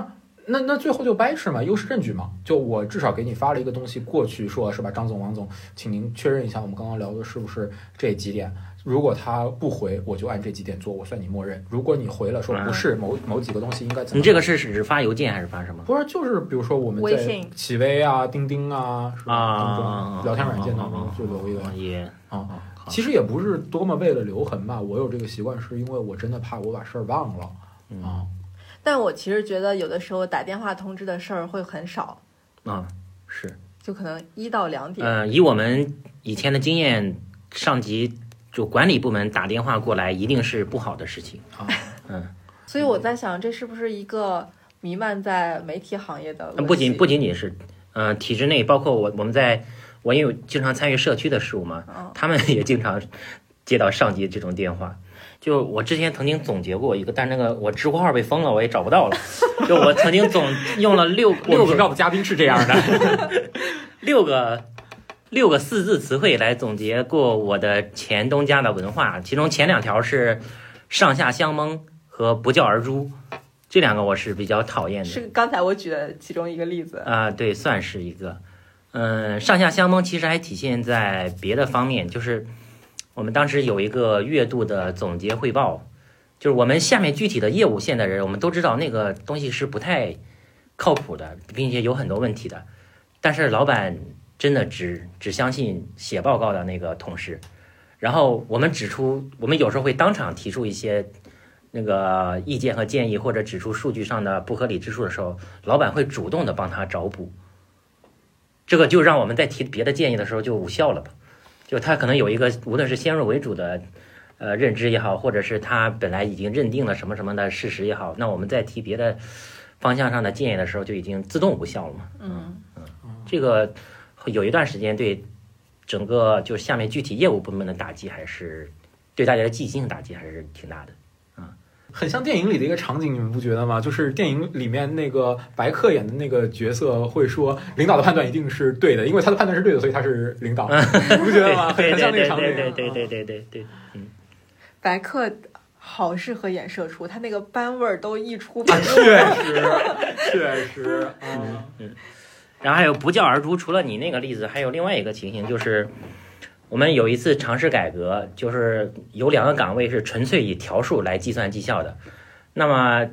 那那最后就掰扯嘛，优势证据嘛。就我至少给你发了一个东西过去，说是吧？张总、王总，请您确认一下，我们刚刚聊的是不是这几点？如果他不回，我就按这几点做，我算你默认。如果你回了，说不是某某几个东西应该怎么？你这个是指发邮件还是发什么？不是，就是比如说我们在企微啊、钉钉啊，是吧？聊天软件当中就留一个也啊。其实也不是多么为了留痕吧，我有这个习惯是因为我真的怕我把事儿忘了啊。但我其实觉得有的时候打电话通知的事儿会很少啊，是，就可能一到两点。嗯，以我们以前的经验，上级。就管理部门打电话过来，一定是不好的事情啊。嗯，所以我在想，这是不是一个弥漫在媒体行业的？不仅不仅仅是，嗯，体制内，包括我，我们在，我因为经常参与社区的事务嘛，他们也经常接到上级这种电话。就我之前曾经总结过一个，但那个我知乎号被封了，我也找不到了。就我曾经总用了六六个的嘉宾是这样的，六个六个四字词汇来总结过我的前东家的文化，其中前两条是上下相蒙和不教而诛，这两个我是比较讨厌的。是刚才我举的其中一个例子啊，对，算是一个。嗯，上下相蒙其实还体现在别的方面，就是。我们当时有一个月度的总结汇报，就是我们下面具体的业务线的人，我们都知道那个东西是不太靠谱的，并且有很多问题的。但是老板真的只只相信写报告的那个同事，然后我们指出，我们有时候会当场提出一些那个意见和建议，或者指出数据上的不合理之处的时候，老板会主动的帮他找补。这个就让我们在提别的建议的时候就无效了吧。就他可能有一个，无论是先入为主的，呃，认知也好，或者是他本来已经认定了什么什么的事实也好，那我们在提别的方向上的建议的时候，就已经自动无效了嘛。嗯嗯，这个有一段时间对整个就是下面具体业务部门的打击，还是对大家的积极性打击还是挺大的。很像电影里的一个场景，你们不觉得吗？就是电影里面那个白客演的那个角色会说，领导的判断一定是对的，因为他的判断是对的，所以他是领导。你不觉得吗？很像那个场景。对对对对对对，嗯。白客好适合演社畜，他那个班味儿都溢出。确实，确实，嗯 嗯。然后还有不教而诛，除了你那个例子，还有另外一个情形就是。我们有一次尝试改革，就是有两个岗位是纯粹以条数来计算绩效的。那么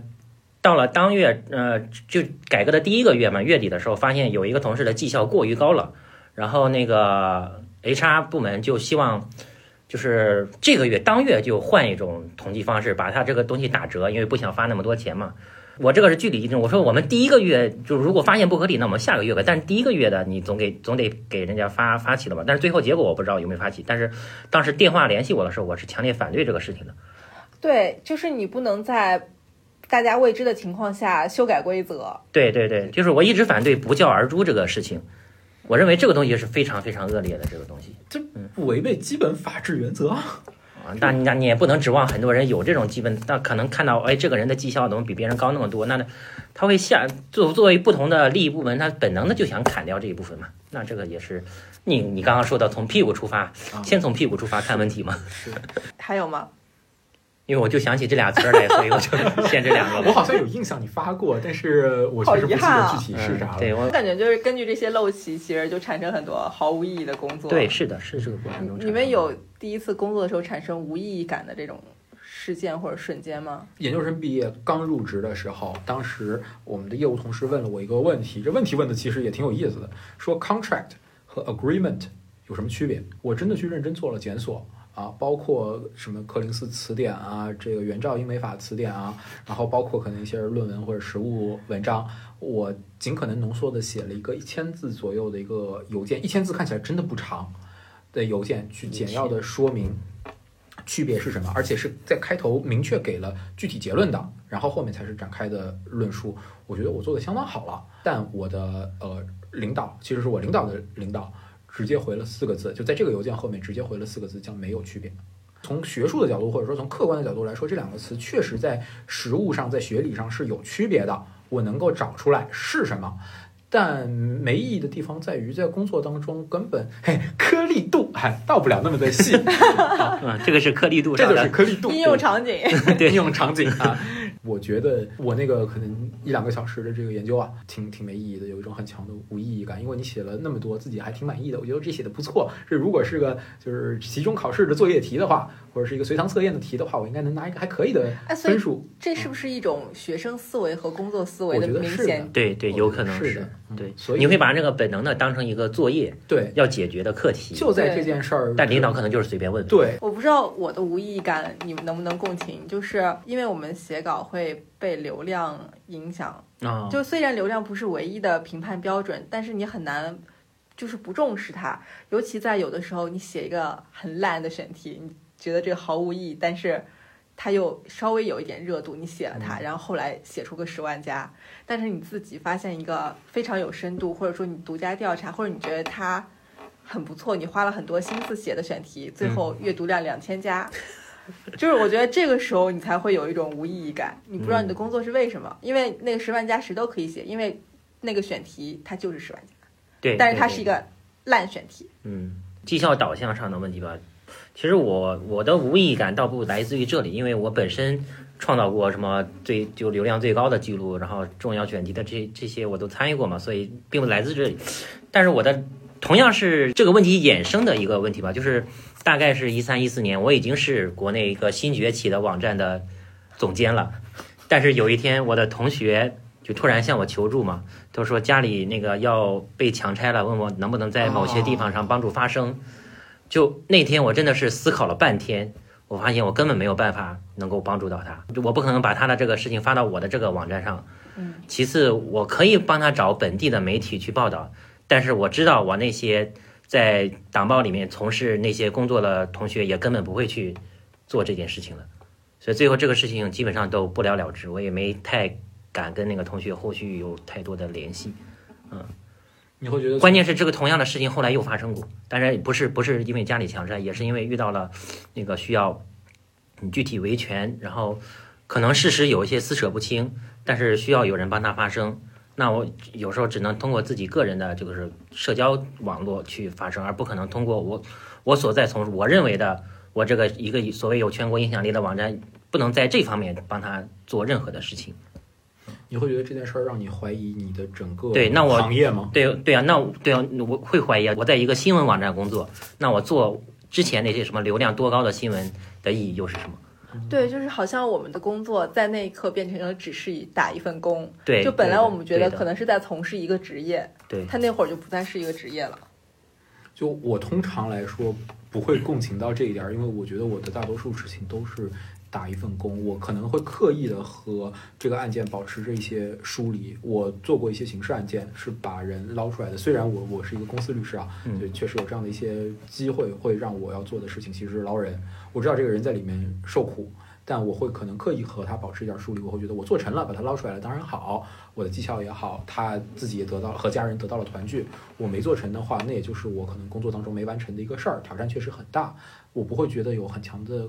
到了当月，呃，就改革的第一个月嘛，月底的时候，发现有一个同事的绩效过于高了，然后那个 HR 部门就希望，就是这个月当月就换一种统计方式，把他这个东西打折，因为不想发那么多钱嘛。我这个是据理力争。我说我们第一个月就如果发现不合理，那我们下个月吧。但是第一个月的你总给总得给人家发发起了吧？但是最后结果我不知道有没有发起。但是当时电话联系我的时候，我是强烈反对这个事情的。对，就是你不能在大家未知的情况下修改规则。对对对，就是我一直反对不教而诛这个事情。我认为这个东西是非常非常恶劣的，这个东西这不违背基本法治原则。那那你也不能指望很多人有这种基本，那可能看到，哎，这个人的绩效怎么比别人高那么多？那他会下作作为不同的利益部门，他本能的就想砍掉这一部分嘛？那这个也是你你刚刚说的从屁股出发，先从屁股出发看问题嘛？是，还有吗？因为我就想起这俩词儿来，所以我就 限这两个。我好像有印象你发过，但是我确实不记得具体是啥了。对我感觉就是根据这些陋习，其实就产生很多毫无意义的工作。对，是的，是这个过程中。你们有第一次工作的时候产生无意义感的这种事件或者瞬间吗？研究生毕业刚入职的时候，当时我们的业务同事问了我一个问题，这问题问的其实也挺有意思的，说 contract 和 agreement 有什么区别？我真的去认真做了检索。啊，包括什么柯林斯词典啊，这个原照英美法词典啊，然后包括可能一些论文或者实务文章，我尽可能浓缩的写了一个一千字左右的一个邮件，一千字看起来真的不长的邮件，去简要的说明区别是什么，而且是在开头明确给了具体结论的，然后后面才是展开的论述。我觉得我做的相当好了，但我的呃领导，其实是我领导的领导。直接回了四个字，就在这个邮件后面直接回了四个字，叫没有区别。从学术的角度，或者说从客观的角度来说，这两个词确实在实物上、在学理上是有区别的。我能够找出来是什么。但没意义的地方在于，在工作当中根本 嘿颗粒度还到不了那么的细。嗯，这个是颗粒度，这就是颗粒度。应用场景，对应用场景啊。我觉得我那个可能一两个小时的这个研究啊，挺挺没意义的，有一种很强的无意义感。因为你写了那么多，自己还挺满意的，我觉得这写的不错。这如果是个就是期中考试的作业题的话，或者是一个随堂测验的题的话，我应该能拿一个还可以的分数。这是不是一种学生思维和工作思维的明显？对对，有可能是的。对，所以你会把这个本能的当成一个作业，对，要解决的课题。就在这件事儿，但领导可能就是随便问。对，我不知道我的无意义感，你们能不能共情？就是因为我们写稿会被流量影响啊，就虽然流量不是唯一的评判标准，但是你很难就是不重视它。尤其在有的时候，你写一个很烂的选题，你觉得这个毫无意义，但是它又稍微有一点热度，你写了它，然后后来写出个十万加，但是你自己发现一个非常有深度，或者说你独家调查，或者你觉得它很不错，你花了很多心思写的选题，最后阅读量两千加。就是我觉得这个时候你才会有一种无意义感，你不知道你的工作是为什么，因为那个十万加谁都可以写，因为那个选题它就是十万加，对，但是它是一个烂选题。嗯，绩效导向上的问题吧，其实我我的无意感倒不来自于这里，因为我本身创造过什么最就流量最高的记录，然后重要选题的这这些我都参与过嘛，所以并不来自这里。但是我的同样是这个问题衍生的一个问题吧，就是。大概是一三一四年，我已经是国内一个新崛起的网站的总监了。但是有一天，我的同学就突然向我求助嘛，都说家里那个要被强拆了，问我能不能在某些地方上帮助发声。就那天，我真的是思考了半天，我发现我根本没有办法能够帮助到他，我不可能把他的这个事情发到我的这个网站上。其次，我可以帮他找本地的媒体去报道，但是我知道我那些。在党报里面从事那些工作的同学也根本不会去做这件事情了，所以最后这个事情基本上都不了了之，我也没太敢跟那个同学后续有太多的联系。嗯，你会觉得关键是这个同样的事情后来又发生过，当然不是不是因为家里强拆，也是因为遇到了那个需要你具体维权，然后可能事实有一些撕扯不清，但是需要有人帮他发声。那我有时候只能通过自己个人的这个是社交网络去发声，而不可能通过我我所在从我认为的我这个一个所谓有全国影响力的网站，不能在这方面帮他做任何的事情。你会觉得这件事儿让你怀疑你的整个对那我行业吗？对对啊，那对啊，我会怀疑啊。我在一个新闻网站工作，那我做之前那些什么流量多高的新闻的意义又是什么？对，就是好像我们的工作在那一刻变成了只是打一份工。对，就本来我们觉得可能是在从事一个职业，对，他那会儿就不再是一个职业了。就我通常来说不会共情到这一点，因为我觉得我的大多数事情都是。打一份工，我可能会刻意的和这个案件保持着一些疏离。我做过一些刑事案件，是把人捞出来的。虽然我我是一个公司律师啊，对，确实有这样的一些机会，会让我要做的事情其实是捞人。我知道这个人在里面受苦，但我会可能刻意和他保持一点疏离。我会觉得我做成了，把他捞出来了，当然好，我的绩效也好，他自己也得到了和家人得到了团聚。我没做成的话，那也就是我可能工作当中没完成的一个事儿，挑战确实很大。我不会觉得有很强的。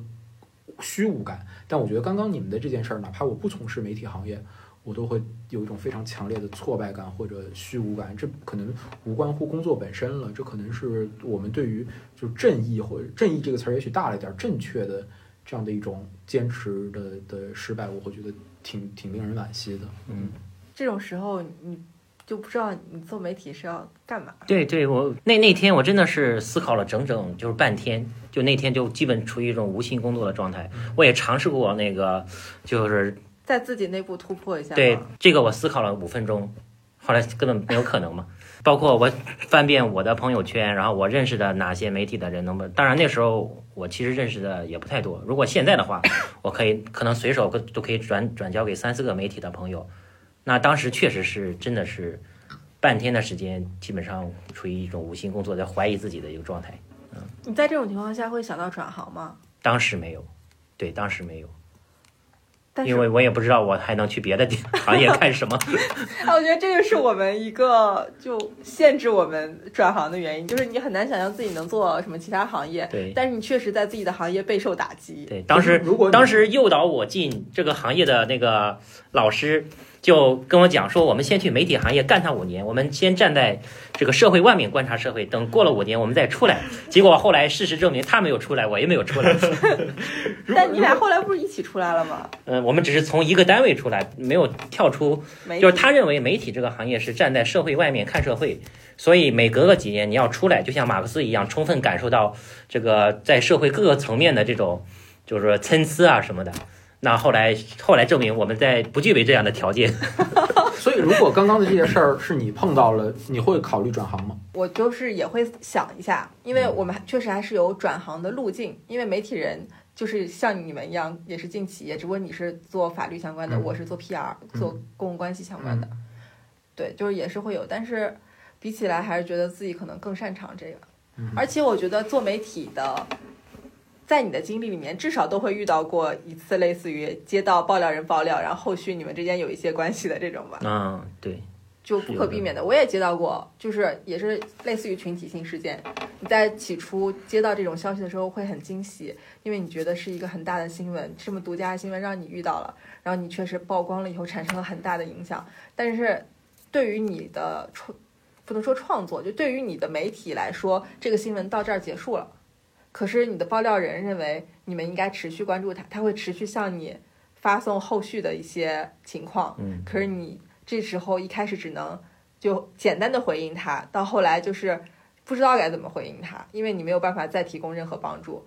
虚无感，但我觉得刚刚你们的这件事儿，哪怕我不从事媒体行业，我都会有一种非常强烈的挫败感或者虚无感。这可能无关乎工作本身了，这可能是我们对于就正义或者正义这个词儿也许大了点，正确的这样的一种坚持的的失败，我会觉得挺挺令人惋惜的。嗯，这种时候你。就不知道你做媒体是要干嘛？对对，我那那天我真的是思考了整整就是半天，就那天就基本处于一种无心工作的状态。我也尝试过那个，就是在自己内部突破一下。对这个我思考了五分钟，后来根本没有可能嘛。包括我翻遍我的朋友圈，然后我认识的哪些媒体的人，能不能？当然那时候我其实认识的也不太多。如果现在的话，我可以可能随手都都可以转转交给三四个媒体的朋友。那当时确实是真的是半天的时间，基本上处于一种无心工作，在怀疑自己的一个状态。嗯，你在这种情况下会想到转行吗？当时没有，对，当时没有。因为我也不知道我还能去别的行业干什么。我觉得这个是我们一个就限制我们转行的原因，就是你很难想象自己能做什么其他行业。对，但是你确实在自己的行业备受打击。对，当时如果当时诱导我进这个行业的那个老师。就跟我讲说，我们先去媒体行业干上五年，我们先站在这个社会外面观察社会，等过了五年我们再出来。结果后来事实证明，他没有出来，我也没有出来。但你俩后来不是一起出来了吗？嗯，我们只是从一个单位出来，没有跳出。就是他认为媒体这个行业是站在社会外面看社会，所以每隔个几年你要出来，就像马克思一样，充分感受到这个在社会各个层面的这种，就是说参差啊什么的。那后来，后来证明我们在不具备这样的条件。所以，如果刚刚的这件事儿是你碰到了，你会考虑转行吗？我就是也会想一下，因为我们确实还是有转行的路径。因为媒体人就是像你们一样，也是进企业，只不过你是做法律相关的，我是做 PR、做公共关系相关的。对，就是也是会有，但是比起来，还是觉得自己可能更擅长这个。而且我觉得做媒体的。在你的经历里面，至少都会遇到过一次类似于接到爆料人爆料，然后后续你们之间有一些关系的这种吧？嗯，对，就不可避免的。我也接到过，就是也是类似于群体性事件。你在起初接到这种消息的时候会很惊喜，因为你觉得是一个很大的新闻，这么独家的新闻让你遇到了，然后你确实曝光了以后产生了很大的影响。但是对于你的创，不能说创作，就对于你的媒体来说，这个新闻到这儿结束了。可是你的爆料人认为你们应该持续关注他，他会持续向你发送后续的一些情况。嗯，可是你这时候一开始只能就简单的回应他，到后来就是不知道该怎么回应他，因为你没有办法再提供任何帮助。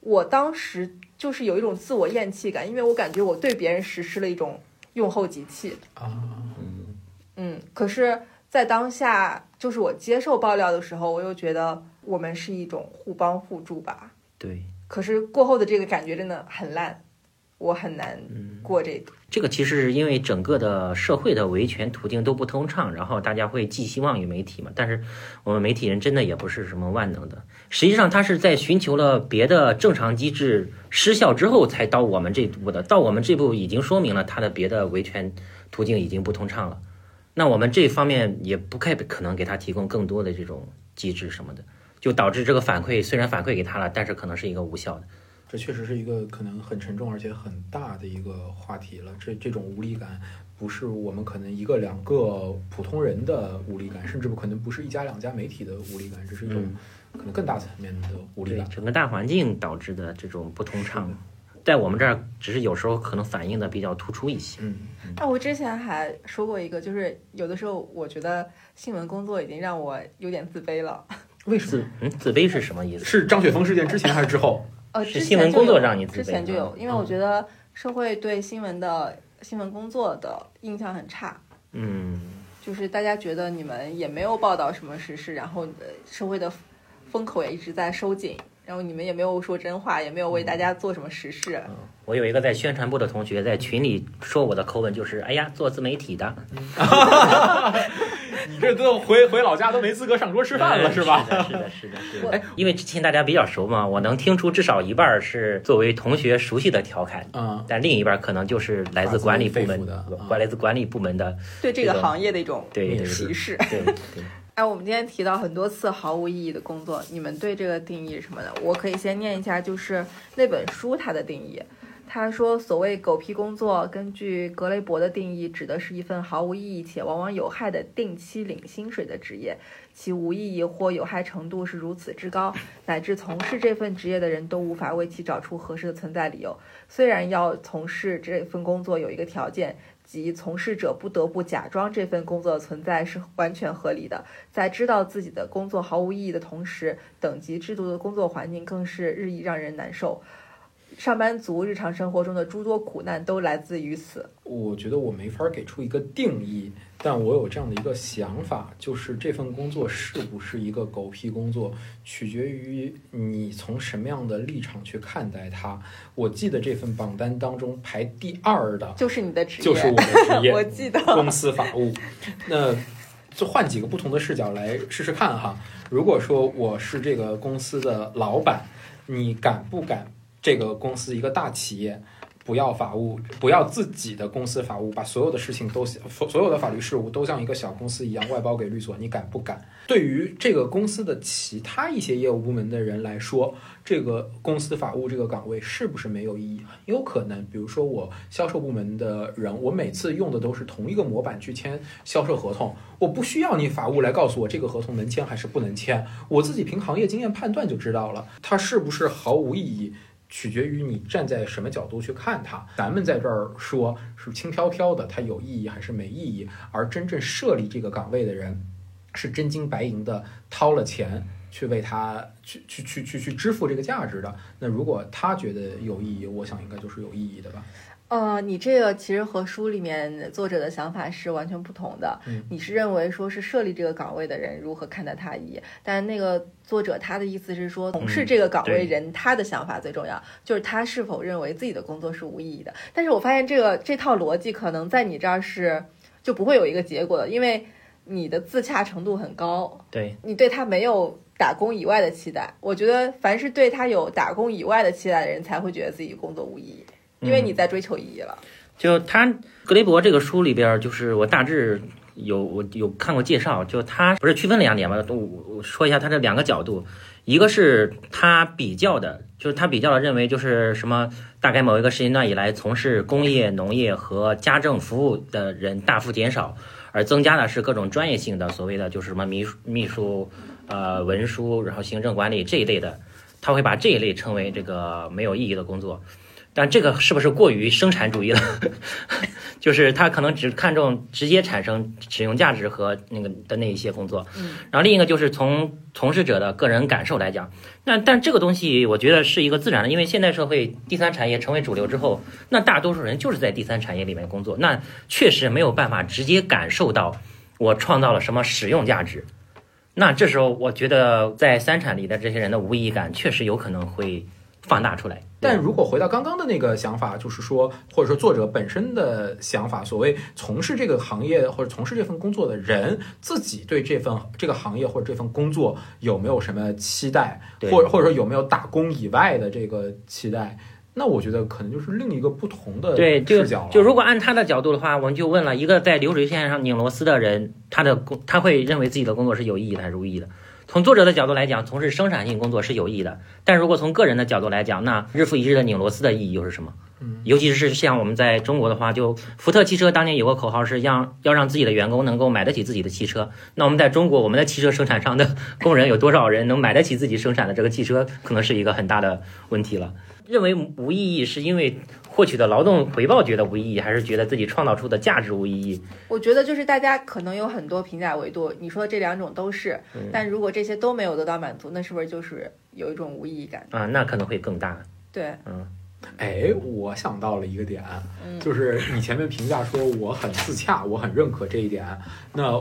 我当时就是有一种自我厌弃感，因为我感觉我对别人实施了一种用后即弃。啊，嗯嗯，可是，在当下就是我接受爆料的时候，我又觉得。我们是一种互帮互助吧，对。可是过后的这个感觉真的很烂，我很难过这。这个其实是因为整个的社会的维权途径都不通畅，然后大家会寄希望于媒体嘛。但是我们媒体人真的也不是什么万能的，实际上他是在寻求了别的正常机制失效之后才到我们这步的。到我们这步已经说明了他的别的维权途径已经不通畅了，那我们这方面也不太可能给他提供更多的这种机制什么的。就导致这个反馈虽然反馈给他了，但是可能是一个无效的。这确实是一个可能很沉重而且很大的一个话题了。这这种无力感不是我们可能一个两个普通人的无力感，甚至不可能不是一家两家媒体的无力感，这是一种可能更大层面的无力感。整个大环境导致的这种不通畅，在我们这儿只是有时候可能反映的比较突出一些。嗯，那我之前还说过一个，就是有的时候我觉得新闻工作已经让我有点自卑了。为什么？嗯，自卑是什么意思？是张雪峰事件之前还是之后？呃，是新闻工作让你自卑。之前就有，因为我觉得社会对新闻的新闻工作的印象很差。嗯，就是大家觉得你们也没有报道什么实事，然后社会的风口也一直在收紧。然后你们也没有说真话，也没有为大家做什么实事。我有一个在宣传部的同学在群里说我的口吻就是，哎呀，做自媒体的。你 这都回回老家都没资格上桌吃饭了，是吧？是的，是的，是的。哎，因为之前大家比较熟嘛，我能听出至少一半是作为同学熟悉的调侃，嗯，但另一半可能就是来自管理部门的，来自管理部门的对这个行业的一种对歧视。对 对。哎，我们今天提到很多次毫无意义的工作，你们对这个定义是什么的？我可以先念一下，就是那本书它的定义。他说，所谓狗屁工作，根据格雷伯的定义，指的是一份毫无意义且往往有害的定期领薪水的职业，其无意义或有害程度是如此之高，乃至从事这份职业的人都无法为其找出合适的存在理由。虽然要从事这份工作有一个条件。即从事者不得不假装这份工作存在是完全合理的，在知道自己的工作毫无意义的同时，等级制度的工作环境更是日益让人难受。上班族日常生活中的诸多苦难都来自于此。我觉得我没法给出一个定义，但我有这样的一个想法，就是这份工作是不是一个狗屁工作，取决于你从什么样的立场去看待它。我记得这份榜单当中排第二的就是你的职业，就是我的职业。我记得公司法务。那就换几个不同的视角来试试看哈。如果说我是这个公司的老板，你敢不敢？这个公司一个大企业，不要法务，不要自己的公司法务，把所有的事情都所所有的法律事务都像一个小公司一样外包给律所，你敢不敢？对于这个公司的其他一些业务部门的人来说，这个公司法务这个岗位是不是没有意义？很有可能，比如说我销售部门的人，我每次用的都是同一个模板去签销售合同，我不需要你法务来告诉我这个合同能签还是不能签，我自己凭行业经验判断就知道了，它是不是毫无意义？取决于你站在什么角度去看它。咱们在这儿说是轻飘飘的，它有意义还是没意义？而真正设立这个岗位的人，是真金白银的掏了钱去为他去去去去去支付这个价值的。那如果他觉得有意义，我想应该就是有意义的吧。呃，你这个其实和书里面作者的想法是完全不同的。你是认为说是设立这个岗位的人如何看待他一，但那个作者他的意思是说，从事这个岗位人他的想法最重要，就是他是否认为自己的工作是无意义的。但是我发现这个这套逻辑可能在你这儿是就不会有一个结果的，因为你的自洽程度很高，对你对他没有打工以外的期待。我觉得凡是对他有打工以外的期待的人，才会觉得自己工作无意义，因为你在追求意义了。就他格雷伯这个书里边，就是我大致有我有看过介绍，就他不是区分两点嘛，我我说一下他这两个角度，一个是他比较的，就是他比较的认为就是什么，大概某一个时间段以来，从事工业、农业和家政服务的人大幅减少，而增加的是各种专业性的，所谓的就是什么秘秘书。呃，文书，然后行政管理这一类的，他会把这一类称为这个没有意义的工作。但这个是不是过于生产主义了？就是他可能只看重直接产生使用价值和那个的那一些工作。嗯。然后另一个就是从从事者的个人感受来讲，那但这个东西我觉得是一个自然的，因为现代社会第三产业成为主流之后，那大多数人就是在第三产业里面工作，那确实没有办法直接感受到我创造了什么使用价值。那这时候，我觉得在三产里的这些人的无意义感确实有可能会放大出来。但如果回到刚刚的那个想法，就是说，或者说作者本身的想法，所谓从事这个行业或者从事这份工作的人，自己对这份这个行业或者这份工作有没有什么期待，或者或者说有没有打工以外的这个期待？那我觉得可能就是另一个不同的视角就如果按他的角度的话，我们就问了一个在流水线上拧螺丝的人，他的工他会认为自己的工作是有意义的还是无意义的？从作者的角度来讲，从事生产性工作是有意义的。但如果从个人的角度来讲，那日复一日的拧螺丝的意义又是什么？嗯，尤其是像我们在中国的话，就福特汽车当年有个口号是让要让自己的员工能够买得起自己的汽车。那我们在中国，我们的汽车生产商的 工人有多少人能买得起自己生产的这个汽车，可能是一个很大的问题了。认为无意义，是因为获取的劳动回报觉得无意义，还是觉得自己创造出的价值无意义？我觉得就是大家可能有很多评价维度，你说这两种都是，但如果这些都没有得到满足，那是不是就是有一种无意义感啊？那可能会更大。对，嗯。哎，我想到了一个点，就是你前面评价说我很自洽，我很认可这一点。那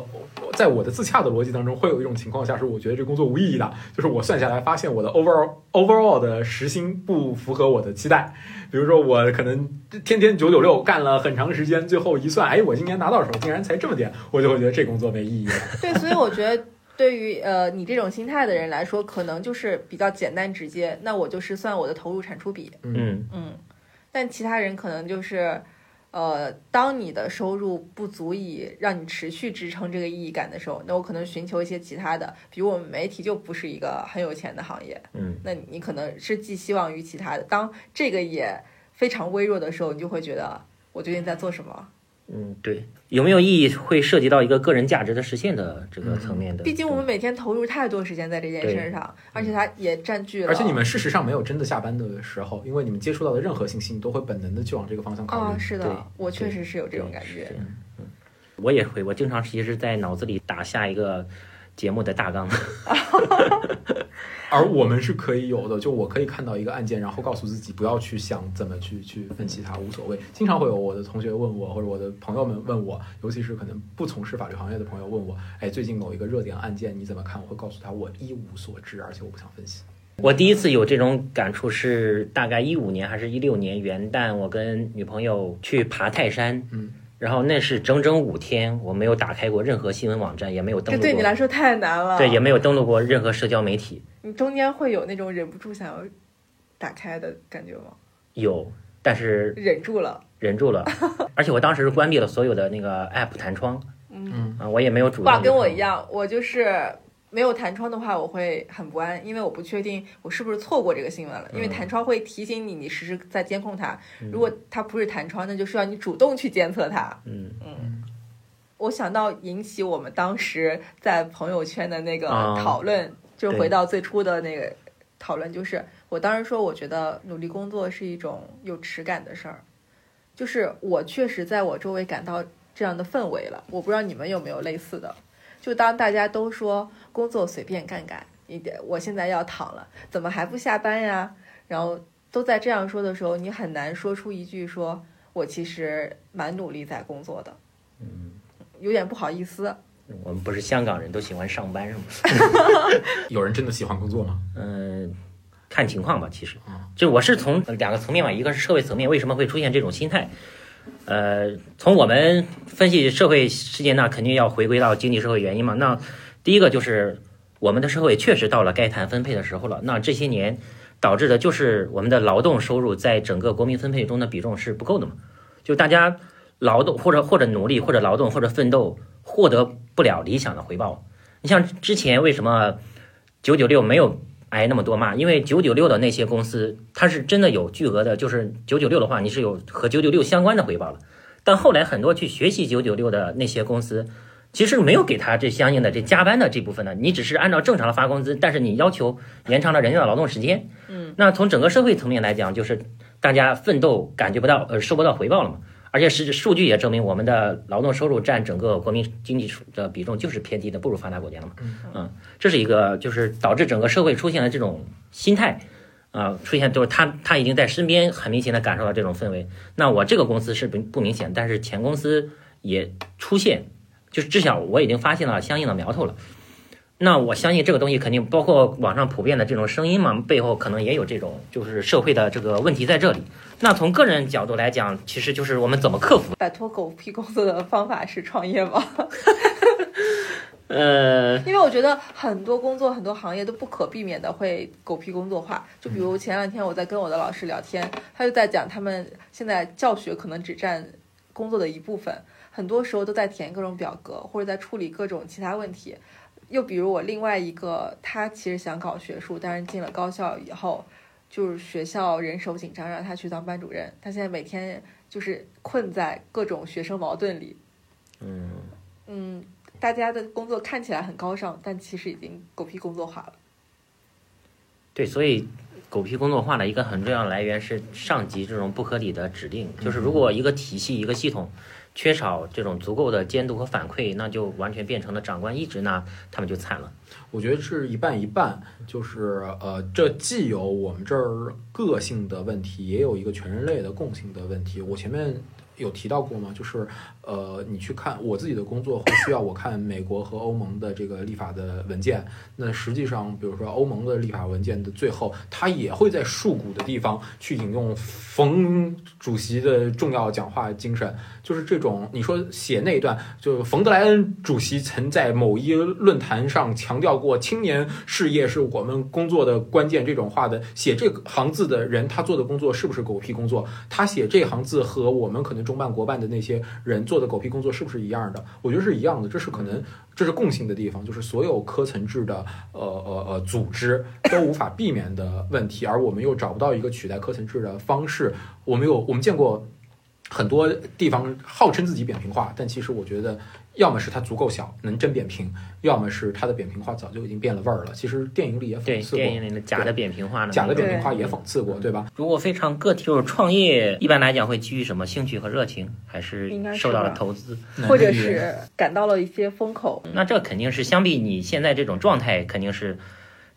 在我的自洽的逻辑当中，会有一种情况下是我觉得这工作无意义的，就是我算下来发现我的 overall overall 的时薪不符合我的期待。比如说我可能天天九九六干了很长时间，最后一算，哎，我今年拿到手竟然才这么点，我就会觉得这工作没意义了。对，所以我觉得。对于呃你这种心态的人来说，可能就是比较简单直接。那我就是算我的投入产出比，嗯嗯。但其他人可能就是，呃，当你的收入不足以让你持续支撑这个意义感的时候，那我可能寻求一些其他的。比如我们媒体就不是一个很有钱的行业，嗯。那你可能是寄希望于其他的。当这个也非常微弱的时候，你就会觉得我究竟在做什么？嗯，对，有没有意义会涉及到一个个人价值的实现的这个层面的。毕竟我们每天投入太多时间在这件事上，而且它也占据了。而且你们事实上没有真的下班的时候，因为你们接触到的任何信息，你都会本能的去往这个方向考虑。啊，是的，我确实是有这种感觉。嗯，我也会，我经常其实，在脑子里打下一个节目的大纲。而我们是可以有的，就我可以看到一个案件，然后告诉自己不要去想怎么去去分析它，无所谓。经常会有我的同学问我，或者我的朋友们问我，尤其是可能不从事法律行业的朋友问我，哎，最近某一个热点案件你怎么看？我会告诉他我一无所知，而且我不想分析。我第一次有这种感触是大概一五年还是一六年元旦，我跟女朋友去爬泰山，嗯，然后那是整整五天，我没有打开过任何新闻网站，也没有登录。这对你来说太难了。对，也没有登录过任何社交媒体。你中间会有那种忍不住想要打开的感觉吗？有，但是忍住了，忍住了。而且我当时是关闭了所有的那个 app 弹窗。嗯啊，我也没有主动。哇，跟我一样，我就是没有弹窗的话，我会很不安，因为我不确定我是不是错过这个新闻了。因为弹窗会提醒你，你实时在监控它。如果它不是弹窗，那就需要你主动去监测它。嗯嗯。我想到引起我们当时在朋友圈的那个讨论。就回到最初的那个讨论，就是我当时说，我觉得努力工作是一种有耻感的事儿，就是我确实在我周围感到这样的氛围了。我不知道你们有没有类似的，就当大家都说工作随便干干一点，我现在要躺了，怎么还不下班呀？然后都在这样说的时候，你很难说出一句说我其实蛮努力在工作的，嗯，有点不好意思。我们不是香港人都喜欢上班是吗？有人真的喜欢工作吗？嗯，看情况吧。其实，就我是从两个层面吧，一个是社会层面，为什么会出现这种心态？呃，从我们分析社会事件，那肯定要回归到经济社会原因嘛。那第一个就是我们的社会确实到了该谈分配的时候了。那这些年导致的就是我们的劳动收入在整个国民分配中的比重是不够的嘛？就大家劳动或者或者努力或者劳动或者奋斗获得不了理想的回报。你像之前为什么九九六没有挨那么多骂？因为九九六的那些公司，它是真的有巨额的，就是九九六的话，你是有和九九六相关的回报了。但后来很多去学习九九六的那些公司。其实没有给他这相应的这加班的这部分呢，你只是按照正常的发工资，但是你要求延长了人家的劳动时间。嗯，那从整个社会层面来讲，就是大家奋斗感觉不到，呃，收不到回报了嘛。而且实数据也证明，我们的劳动收入占整个国民经济的比重就是偏低的，不如发达国家了嘛。嗯，这是一个就是导致整个社会出现了这种心态，啊，出现就是他他已经在身边很明显的感受到这种氛围。那我这个公司是不不明显，但是前公司也出现。就是至少我已经发现了相应的苗头了，那我相信这个东西肯定包括网上普遍的这种声音嘛，背后可能也有这种就是社会的这个问题在这里。那从个人角度来讲，其实就是我们怎么克服摆脱狗屁工作的方法是创业吗？呃，因为我觉得很多工作很多行业都不可避免的会狗屁工作化。就比如前两天我在跟我的老师聊天，他就在讲他们现在教学可能只占工作的一部分。很多时候都在填各种表格，或者在处理各种其他问题。又比如我另外一个，他其实想搞学术，但是进了高校以后，就是学校人手紧张，让他去当班主任。他现在每天就是困在各种学生矛盾里。嗯嗯，大家的工作看起来很高尚，但其实已经狗屁工作化了。对，所以狗屁工作化的一个很重要来源是上级这种不合理的指令。就是如果一个体系、一个系统。缺少这种足够的监督和反馈，那就完全变成了长官意志，那他们就惨了。我觉得是一半一半，就是呃，这既有我们这儿个性的问题，也有一个全人类的共性的问题。我前面有提到过吗？就是呃，你去看我自己的工作，会需要我看美国和欧盟的这个立法的文件。那实际上，比如说欧盟的立法文件的最后，它也会在述骨的地方去引用冯主席的重要讲话精神。就是这种，你说写那一段，就冯德莱恩主席曾在某一论坛上强调过，青年事业是我们工作的关键。这种话的写这行字的人，他做的工作是不是狗屁工作？他写这行字和我们可能中办国办的那些人做的狗屁工作是不是一样的？我觉得是一样的，这是可能这是共性的地方，就是所有科层制的呃呃呃组织都无法避免的问题，而我们又找不到一个取代科层制的方式。我们有我们见过。很多地方号称自己扁平化，但其实我觉得，要么是它足够小能真扁平，要么是它的扁平化早就已经变了味儿了。其实电影里也讽刺过，电影里的假的扁平化呢，假的扁平化也讽刺过，对吧？如果非常个体，就是创业，一般来讲会基于什么兴趣和热情，还是受到了投资，或者是感到了一些风口？那这肯定是相比你现在这种状态，肯定是。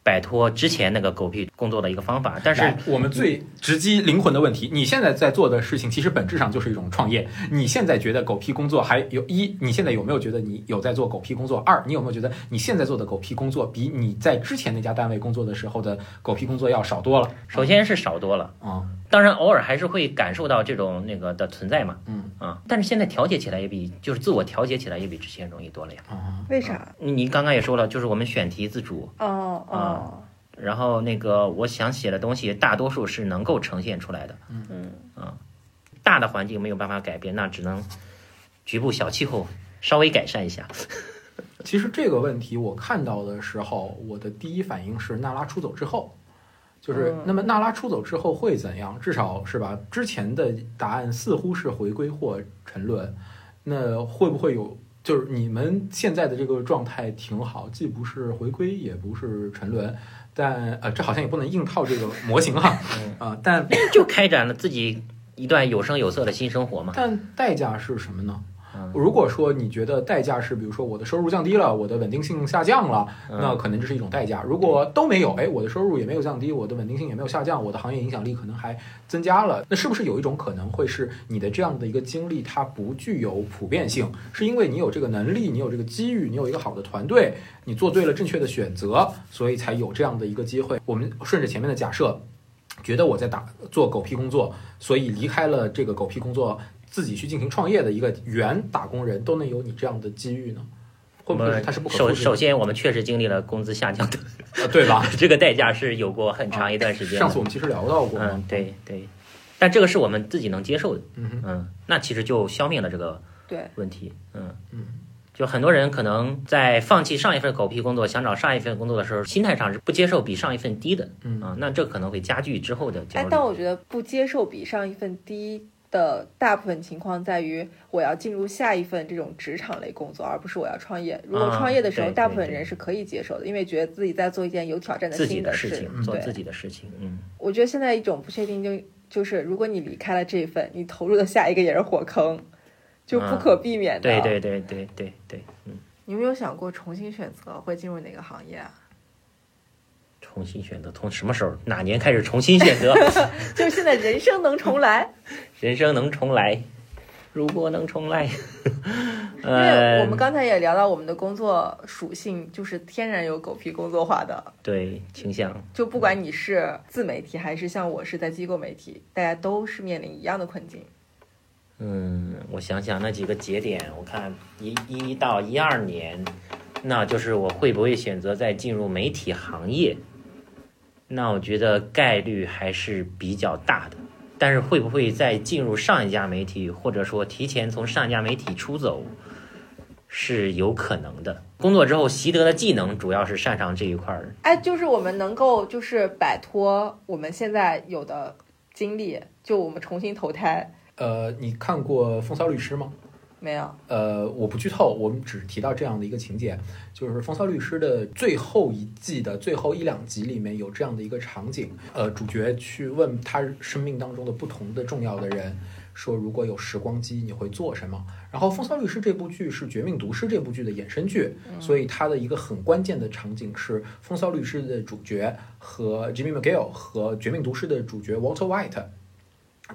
摆脱之前那个狗屁工作的一个方法，但是我们最直击灵魂的问题，你现在在做的事情，其实本质上就是一种创业。你现在觉得狗屁工作还有一，你现在有没有觉得你有在做狗屁工作？二，你有没有觉得你现在做的狗屁工作比你在之前那家单位工作的时候的狗屁工作要少多了？首先是少多了啊。当然，偶尔还是会感受到这种那个的存在嘛，嗯啊，但是现在调节起来也比就是自我调节起来也比之前容易多了呀。啊，为啥？你刚刚也说了，就是我们选题自主。哦哦。然后那个我想写的东西，大多数是能够呈现出来的。嗯嗯啊，大的环境没有办法改变，那只能局部小气候稍微改善一下。其实这个问题我看到的时候，我的第一反应是娜拉出走之后。就是那么，娜拉出走之后会怎样？至少是吧？之前的答案似乎是回归或沉沦。那会不会有？就是你们现在的这个状态挺好，既不是回归，也不是沉沦。但呃，这好像也不能硬套这个模型哈。啊，但就开展了自己一段有声有色的新生活嘛。但代价是什么呢？如果说你觉得代价是，比如说我的收入降低了，我的稳定性下降了，那可能这是一种代价。如果都没有，哎，我的收入也没有降低，我的稳定性也没有下降，我的行业影响力可能还增加了，那是不是有一种可能会是你的这样的一个经历它不具有普遍性，是因为你有这个能力，你有这个机遇，你有一个好的团队，你做对了正确的选择，所以才有这样的一个机会。我们顺着前面的假设，觉得我在打做狗屁工作，所以离开了这个狗屁工作。自己去进行创业的一个原打工人都能有你这样的机遇呢？会不会它是不可首首先，我们确实经历了工资下降的，对吧？这个代价是有过很长一段时间。上次我们其实聊到过，嗯，对对。但这个是我们自己能接受的，嗯嗯，那其实就消灭了这个对问题，嗯嗯。就很多人可能在放弃上一份狗屁工作，想找上一份工作的时候，心态上是不接受比上一份低的，嗯啊，那这可能会加剧之后的焦虑。但我觉得不接受比上一份低的大部分情况在于，我要进入下一份这种职场类工作，而不是我要创业。如果创业的时候，大部分人是可以接受的，因为觉得自己在做一件有挑战的新的事情，做自己的事情。嗯，我觉得现在一种不确定就就是，如果你离开了这一份，你投入的下一个也是火坑，就不可避免的。对对对对对对，嗯。你有没有想过重新选择会进入哪个行业啊？重新选择从什么时候哪年开始重新选择？就是现在人生能重来。人生能重来，如果能重来。因为我们刚才也聊到我们的工作属性就是天然有狗屁工作化的对倾向。就不管你是自媒体还是像我是在机构媒体，大家都是面临一样的困境。嗯，我想想那几个节点，我看一一到一二年，那就是我会不会选择再进入媒体行业？那我觉得概率还是比较大的。但是会不会再进入上一家媒体，或者说提前从上一家媒体出走，是有可能的。工作之后习得的技能，主要是擅长这一块儿。哎，就是我们能够就是摆脱我们现在有的经历，就我们重新投胎。呃，你看过《风骚律师》吗？没有。呃，我不剧透，我们只提到这样的一个情节，就是《风骚律师》的最后一季的最后一两集里面有这样的一个场景。呃，主角去问他生命当中的不同的重要的人，说如果有时光机，你会做什么？然后《风骚律师》这部剧是《绝命毒师》这部剧的衍生剧，所以它的一个很关键的场景是《风骚律师》的主角和 Jimmy McGill 和《绝命毒师》的主角 Walter White。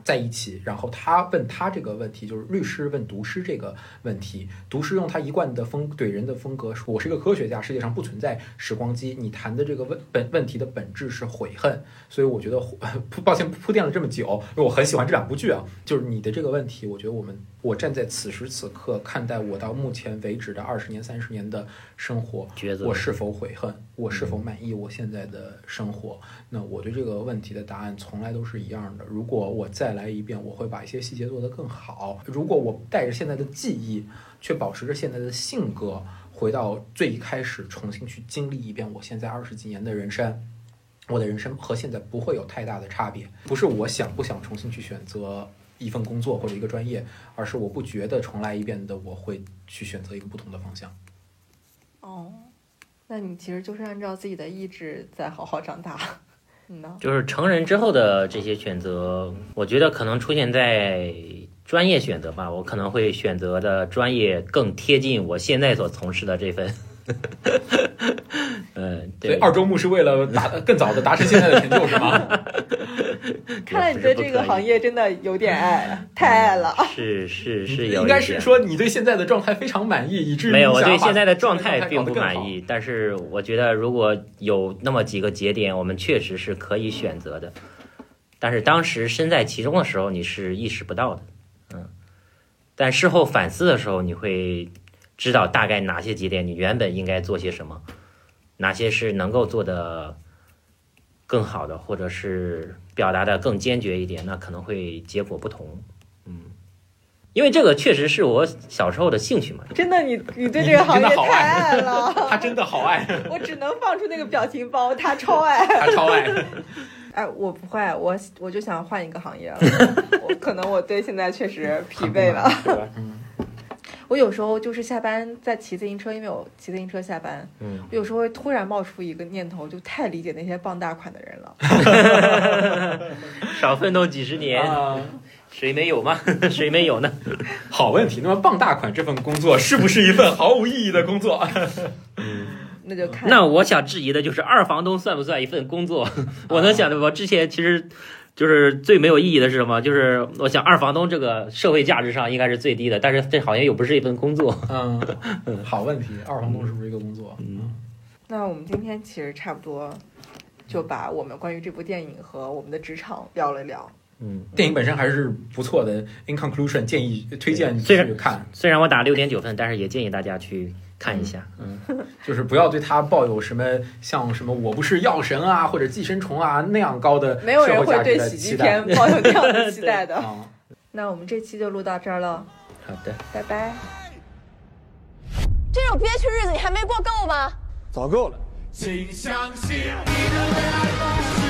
在一起，然后他问他这个问题，就是律师问读师这个问题。读师用他一贯的风怼人的风格说：“我是一个科学家，世界上不存在时光机。你谈的这个问本问题的本质是悔恨。”所以我觉得，抱歉铺垫了这么久，因为我很喜欢这两部剧啊。就是你的这个问题，我觉得我们我站在此时此刻看待我到目前为止的二十年、三十年的生活，我是否悔恨？我是否满意我现在的生活？那我对这个问题的答案从来都是一样的。如果我再来一遍，我会把一些细节做得更好。如果我带着现在的记忆，却保持着现在的性格，回到最一开始，重新去经历一遍我现在二十几年的人生，我的人生和现在不会有太大的差别。不是我想不想重新去选择一份工作或者一个专业，而是我不觉得重来一遍的我会去选择一个不同的方向。哦。那你其实就是按照自己的意志在好好长大，你呢？就是成人之后的这些选择，我觉得可能出现在专业选择吧。我可能会选择的专业更贴近我现在所从事的这份。嗯，所以二周目是为了达 更早的达成现在的成就，是吗？看来你对这个行业真的有点爱，太爱了。是是是，应该是说你对现在的状态非常满意，以至于没有我对现在的状态并不满意。但是我觉得如果有那么几个节点，我们确实是可以选择的。但是当时身在其中的时候，你是意识不到的。嗯，但事后反思的时候，你会知道大概哪些节点你原本应该做些什么，哪些是能够做的。更好的，或者是表达的更坚决一点，那可能会结果不同。嗯，因为这个确实是我小时候的兴趣嘛。真的，你 你对这个行业太爱了，他真的好爱。我只能放出那个表情包，他超爱，他超爱。哎，我不会，我我就想换一个行业了。我可能我对现在确实疲惫了。嗯。我有时候就是下班在骑自行车，因为我骑自行车下班。嗯，我有时候会突然冒出一个念头，就太理解那些傍大款的人了。少奋斗几十年，谁没有吗？谁没有呢？好问题。那么傍大款这份工作是不是一份毫无意义的工作？嗯，那就看。那我想质疑的就是二房东算不算一份工作？我能想的，我之前其实。就是最没有意义的是什么？就是我想二房东这个社会价值上应该是最低的，但是这好像又不是一份工作。嗯，好问题，二房东是不是一个工作？嗯，那我们今天其实差不多就把我们关于这部电影和我们的职场聊了聊。嗯，电影本身还是不错的。In conclusion，建议推荐去看。虽然我打六点九分，但是也建议大家去。看一下，嗯，就是不要对他抱有什么像什么我不是药神啊或者寄生虫啊那样高的没有人会对喜剧片抱有那样的期待的。那我们这期就录到这儿了，好的，拜拜。这种憋屈日子你还没过够吗？早够了。请相信你的未来吧。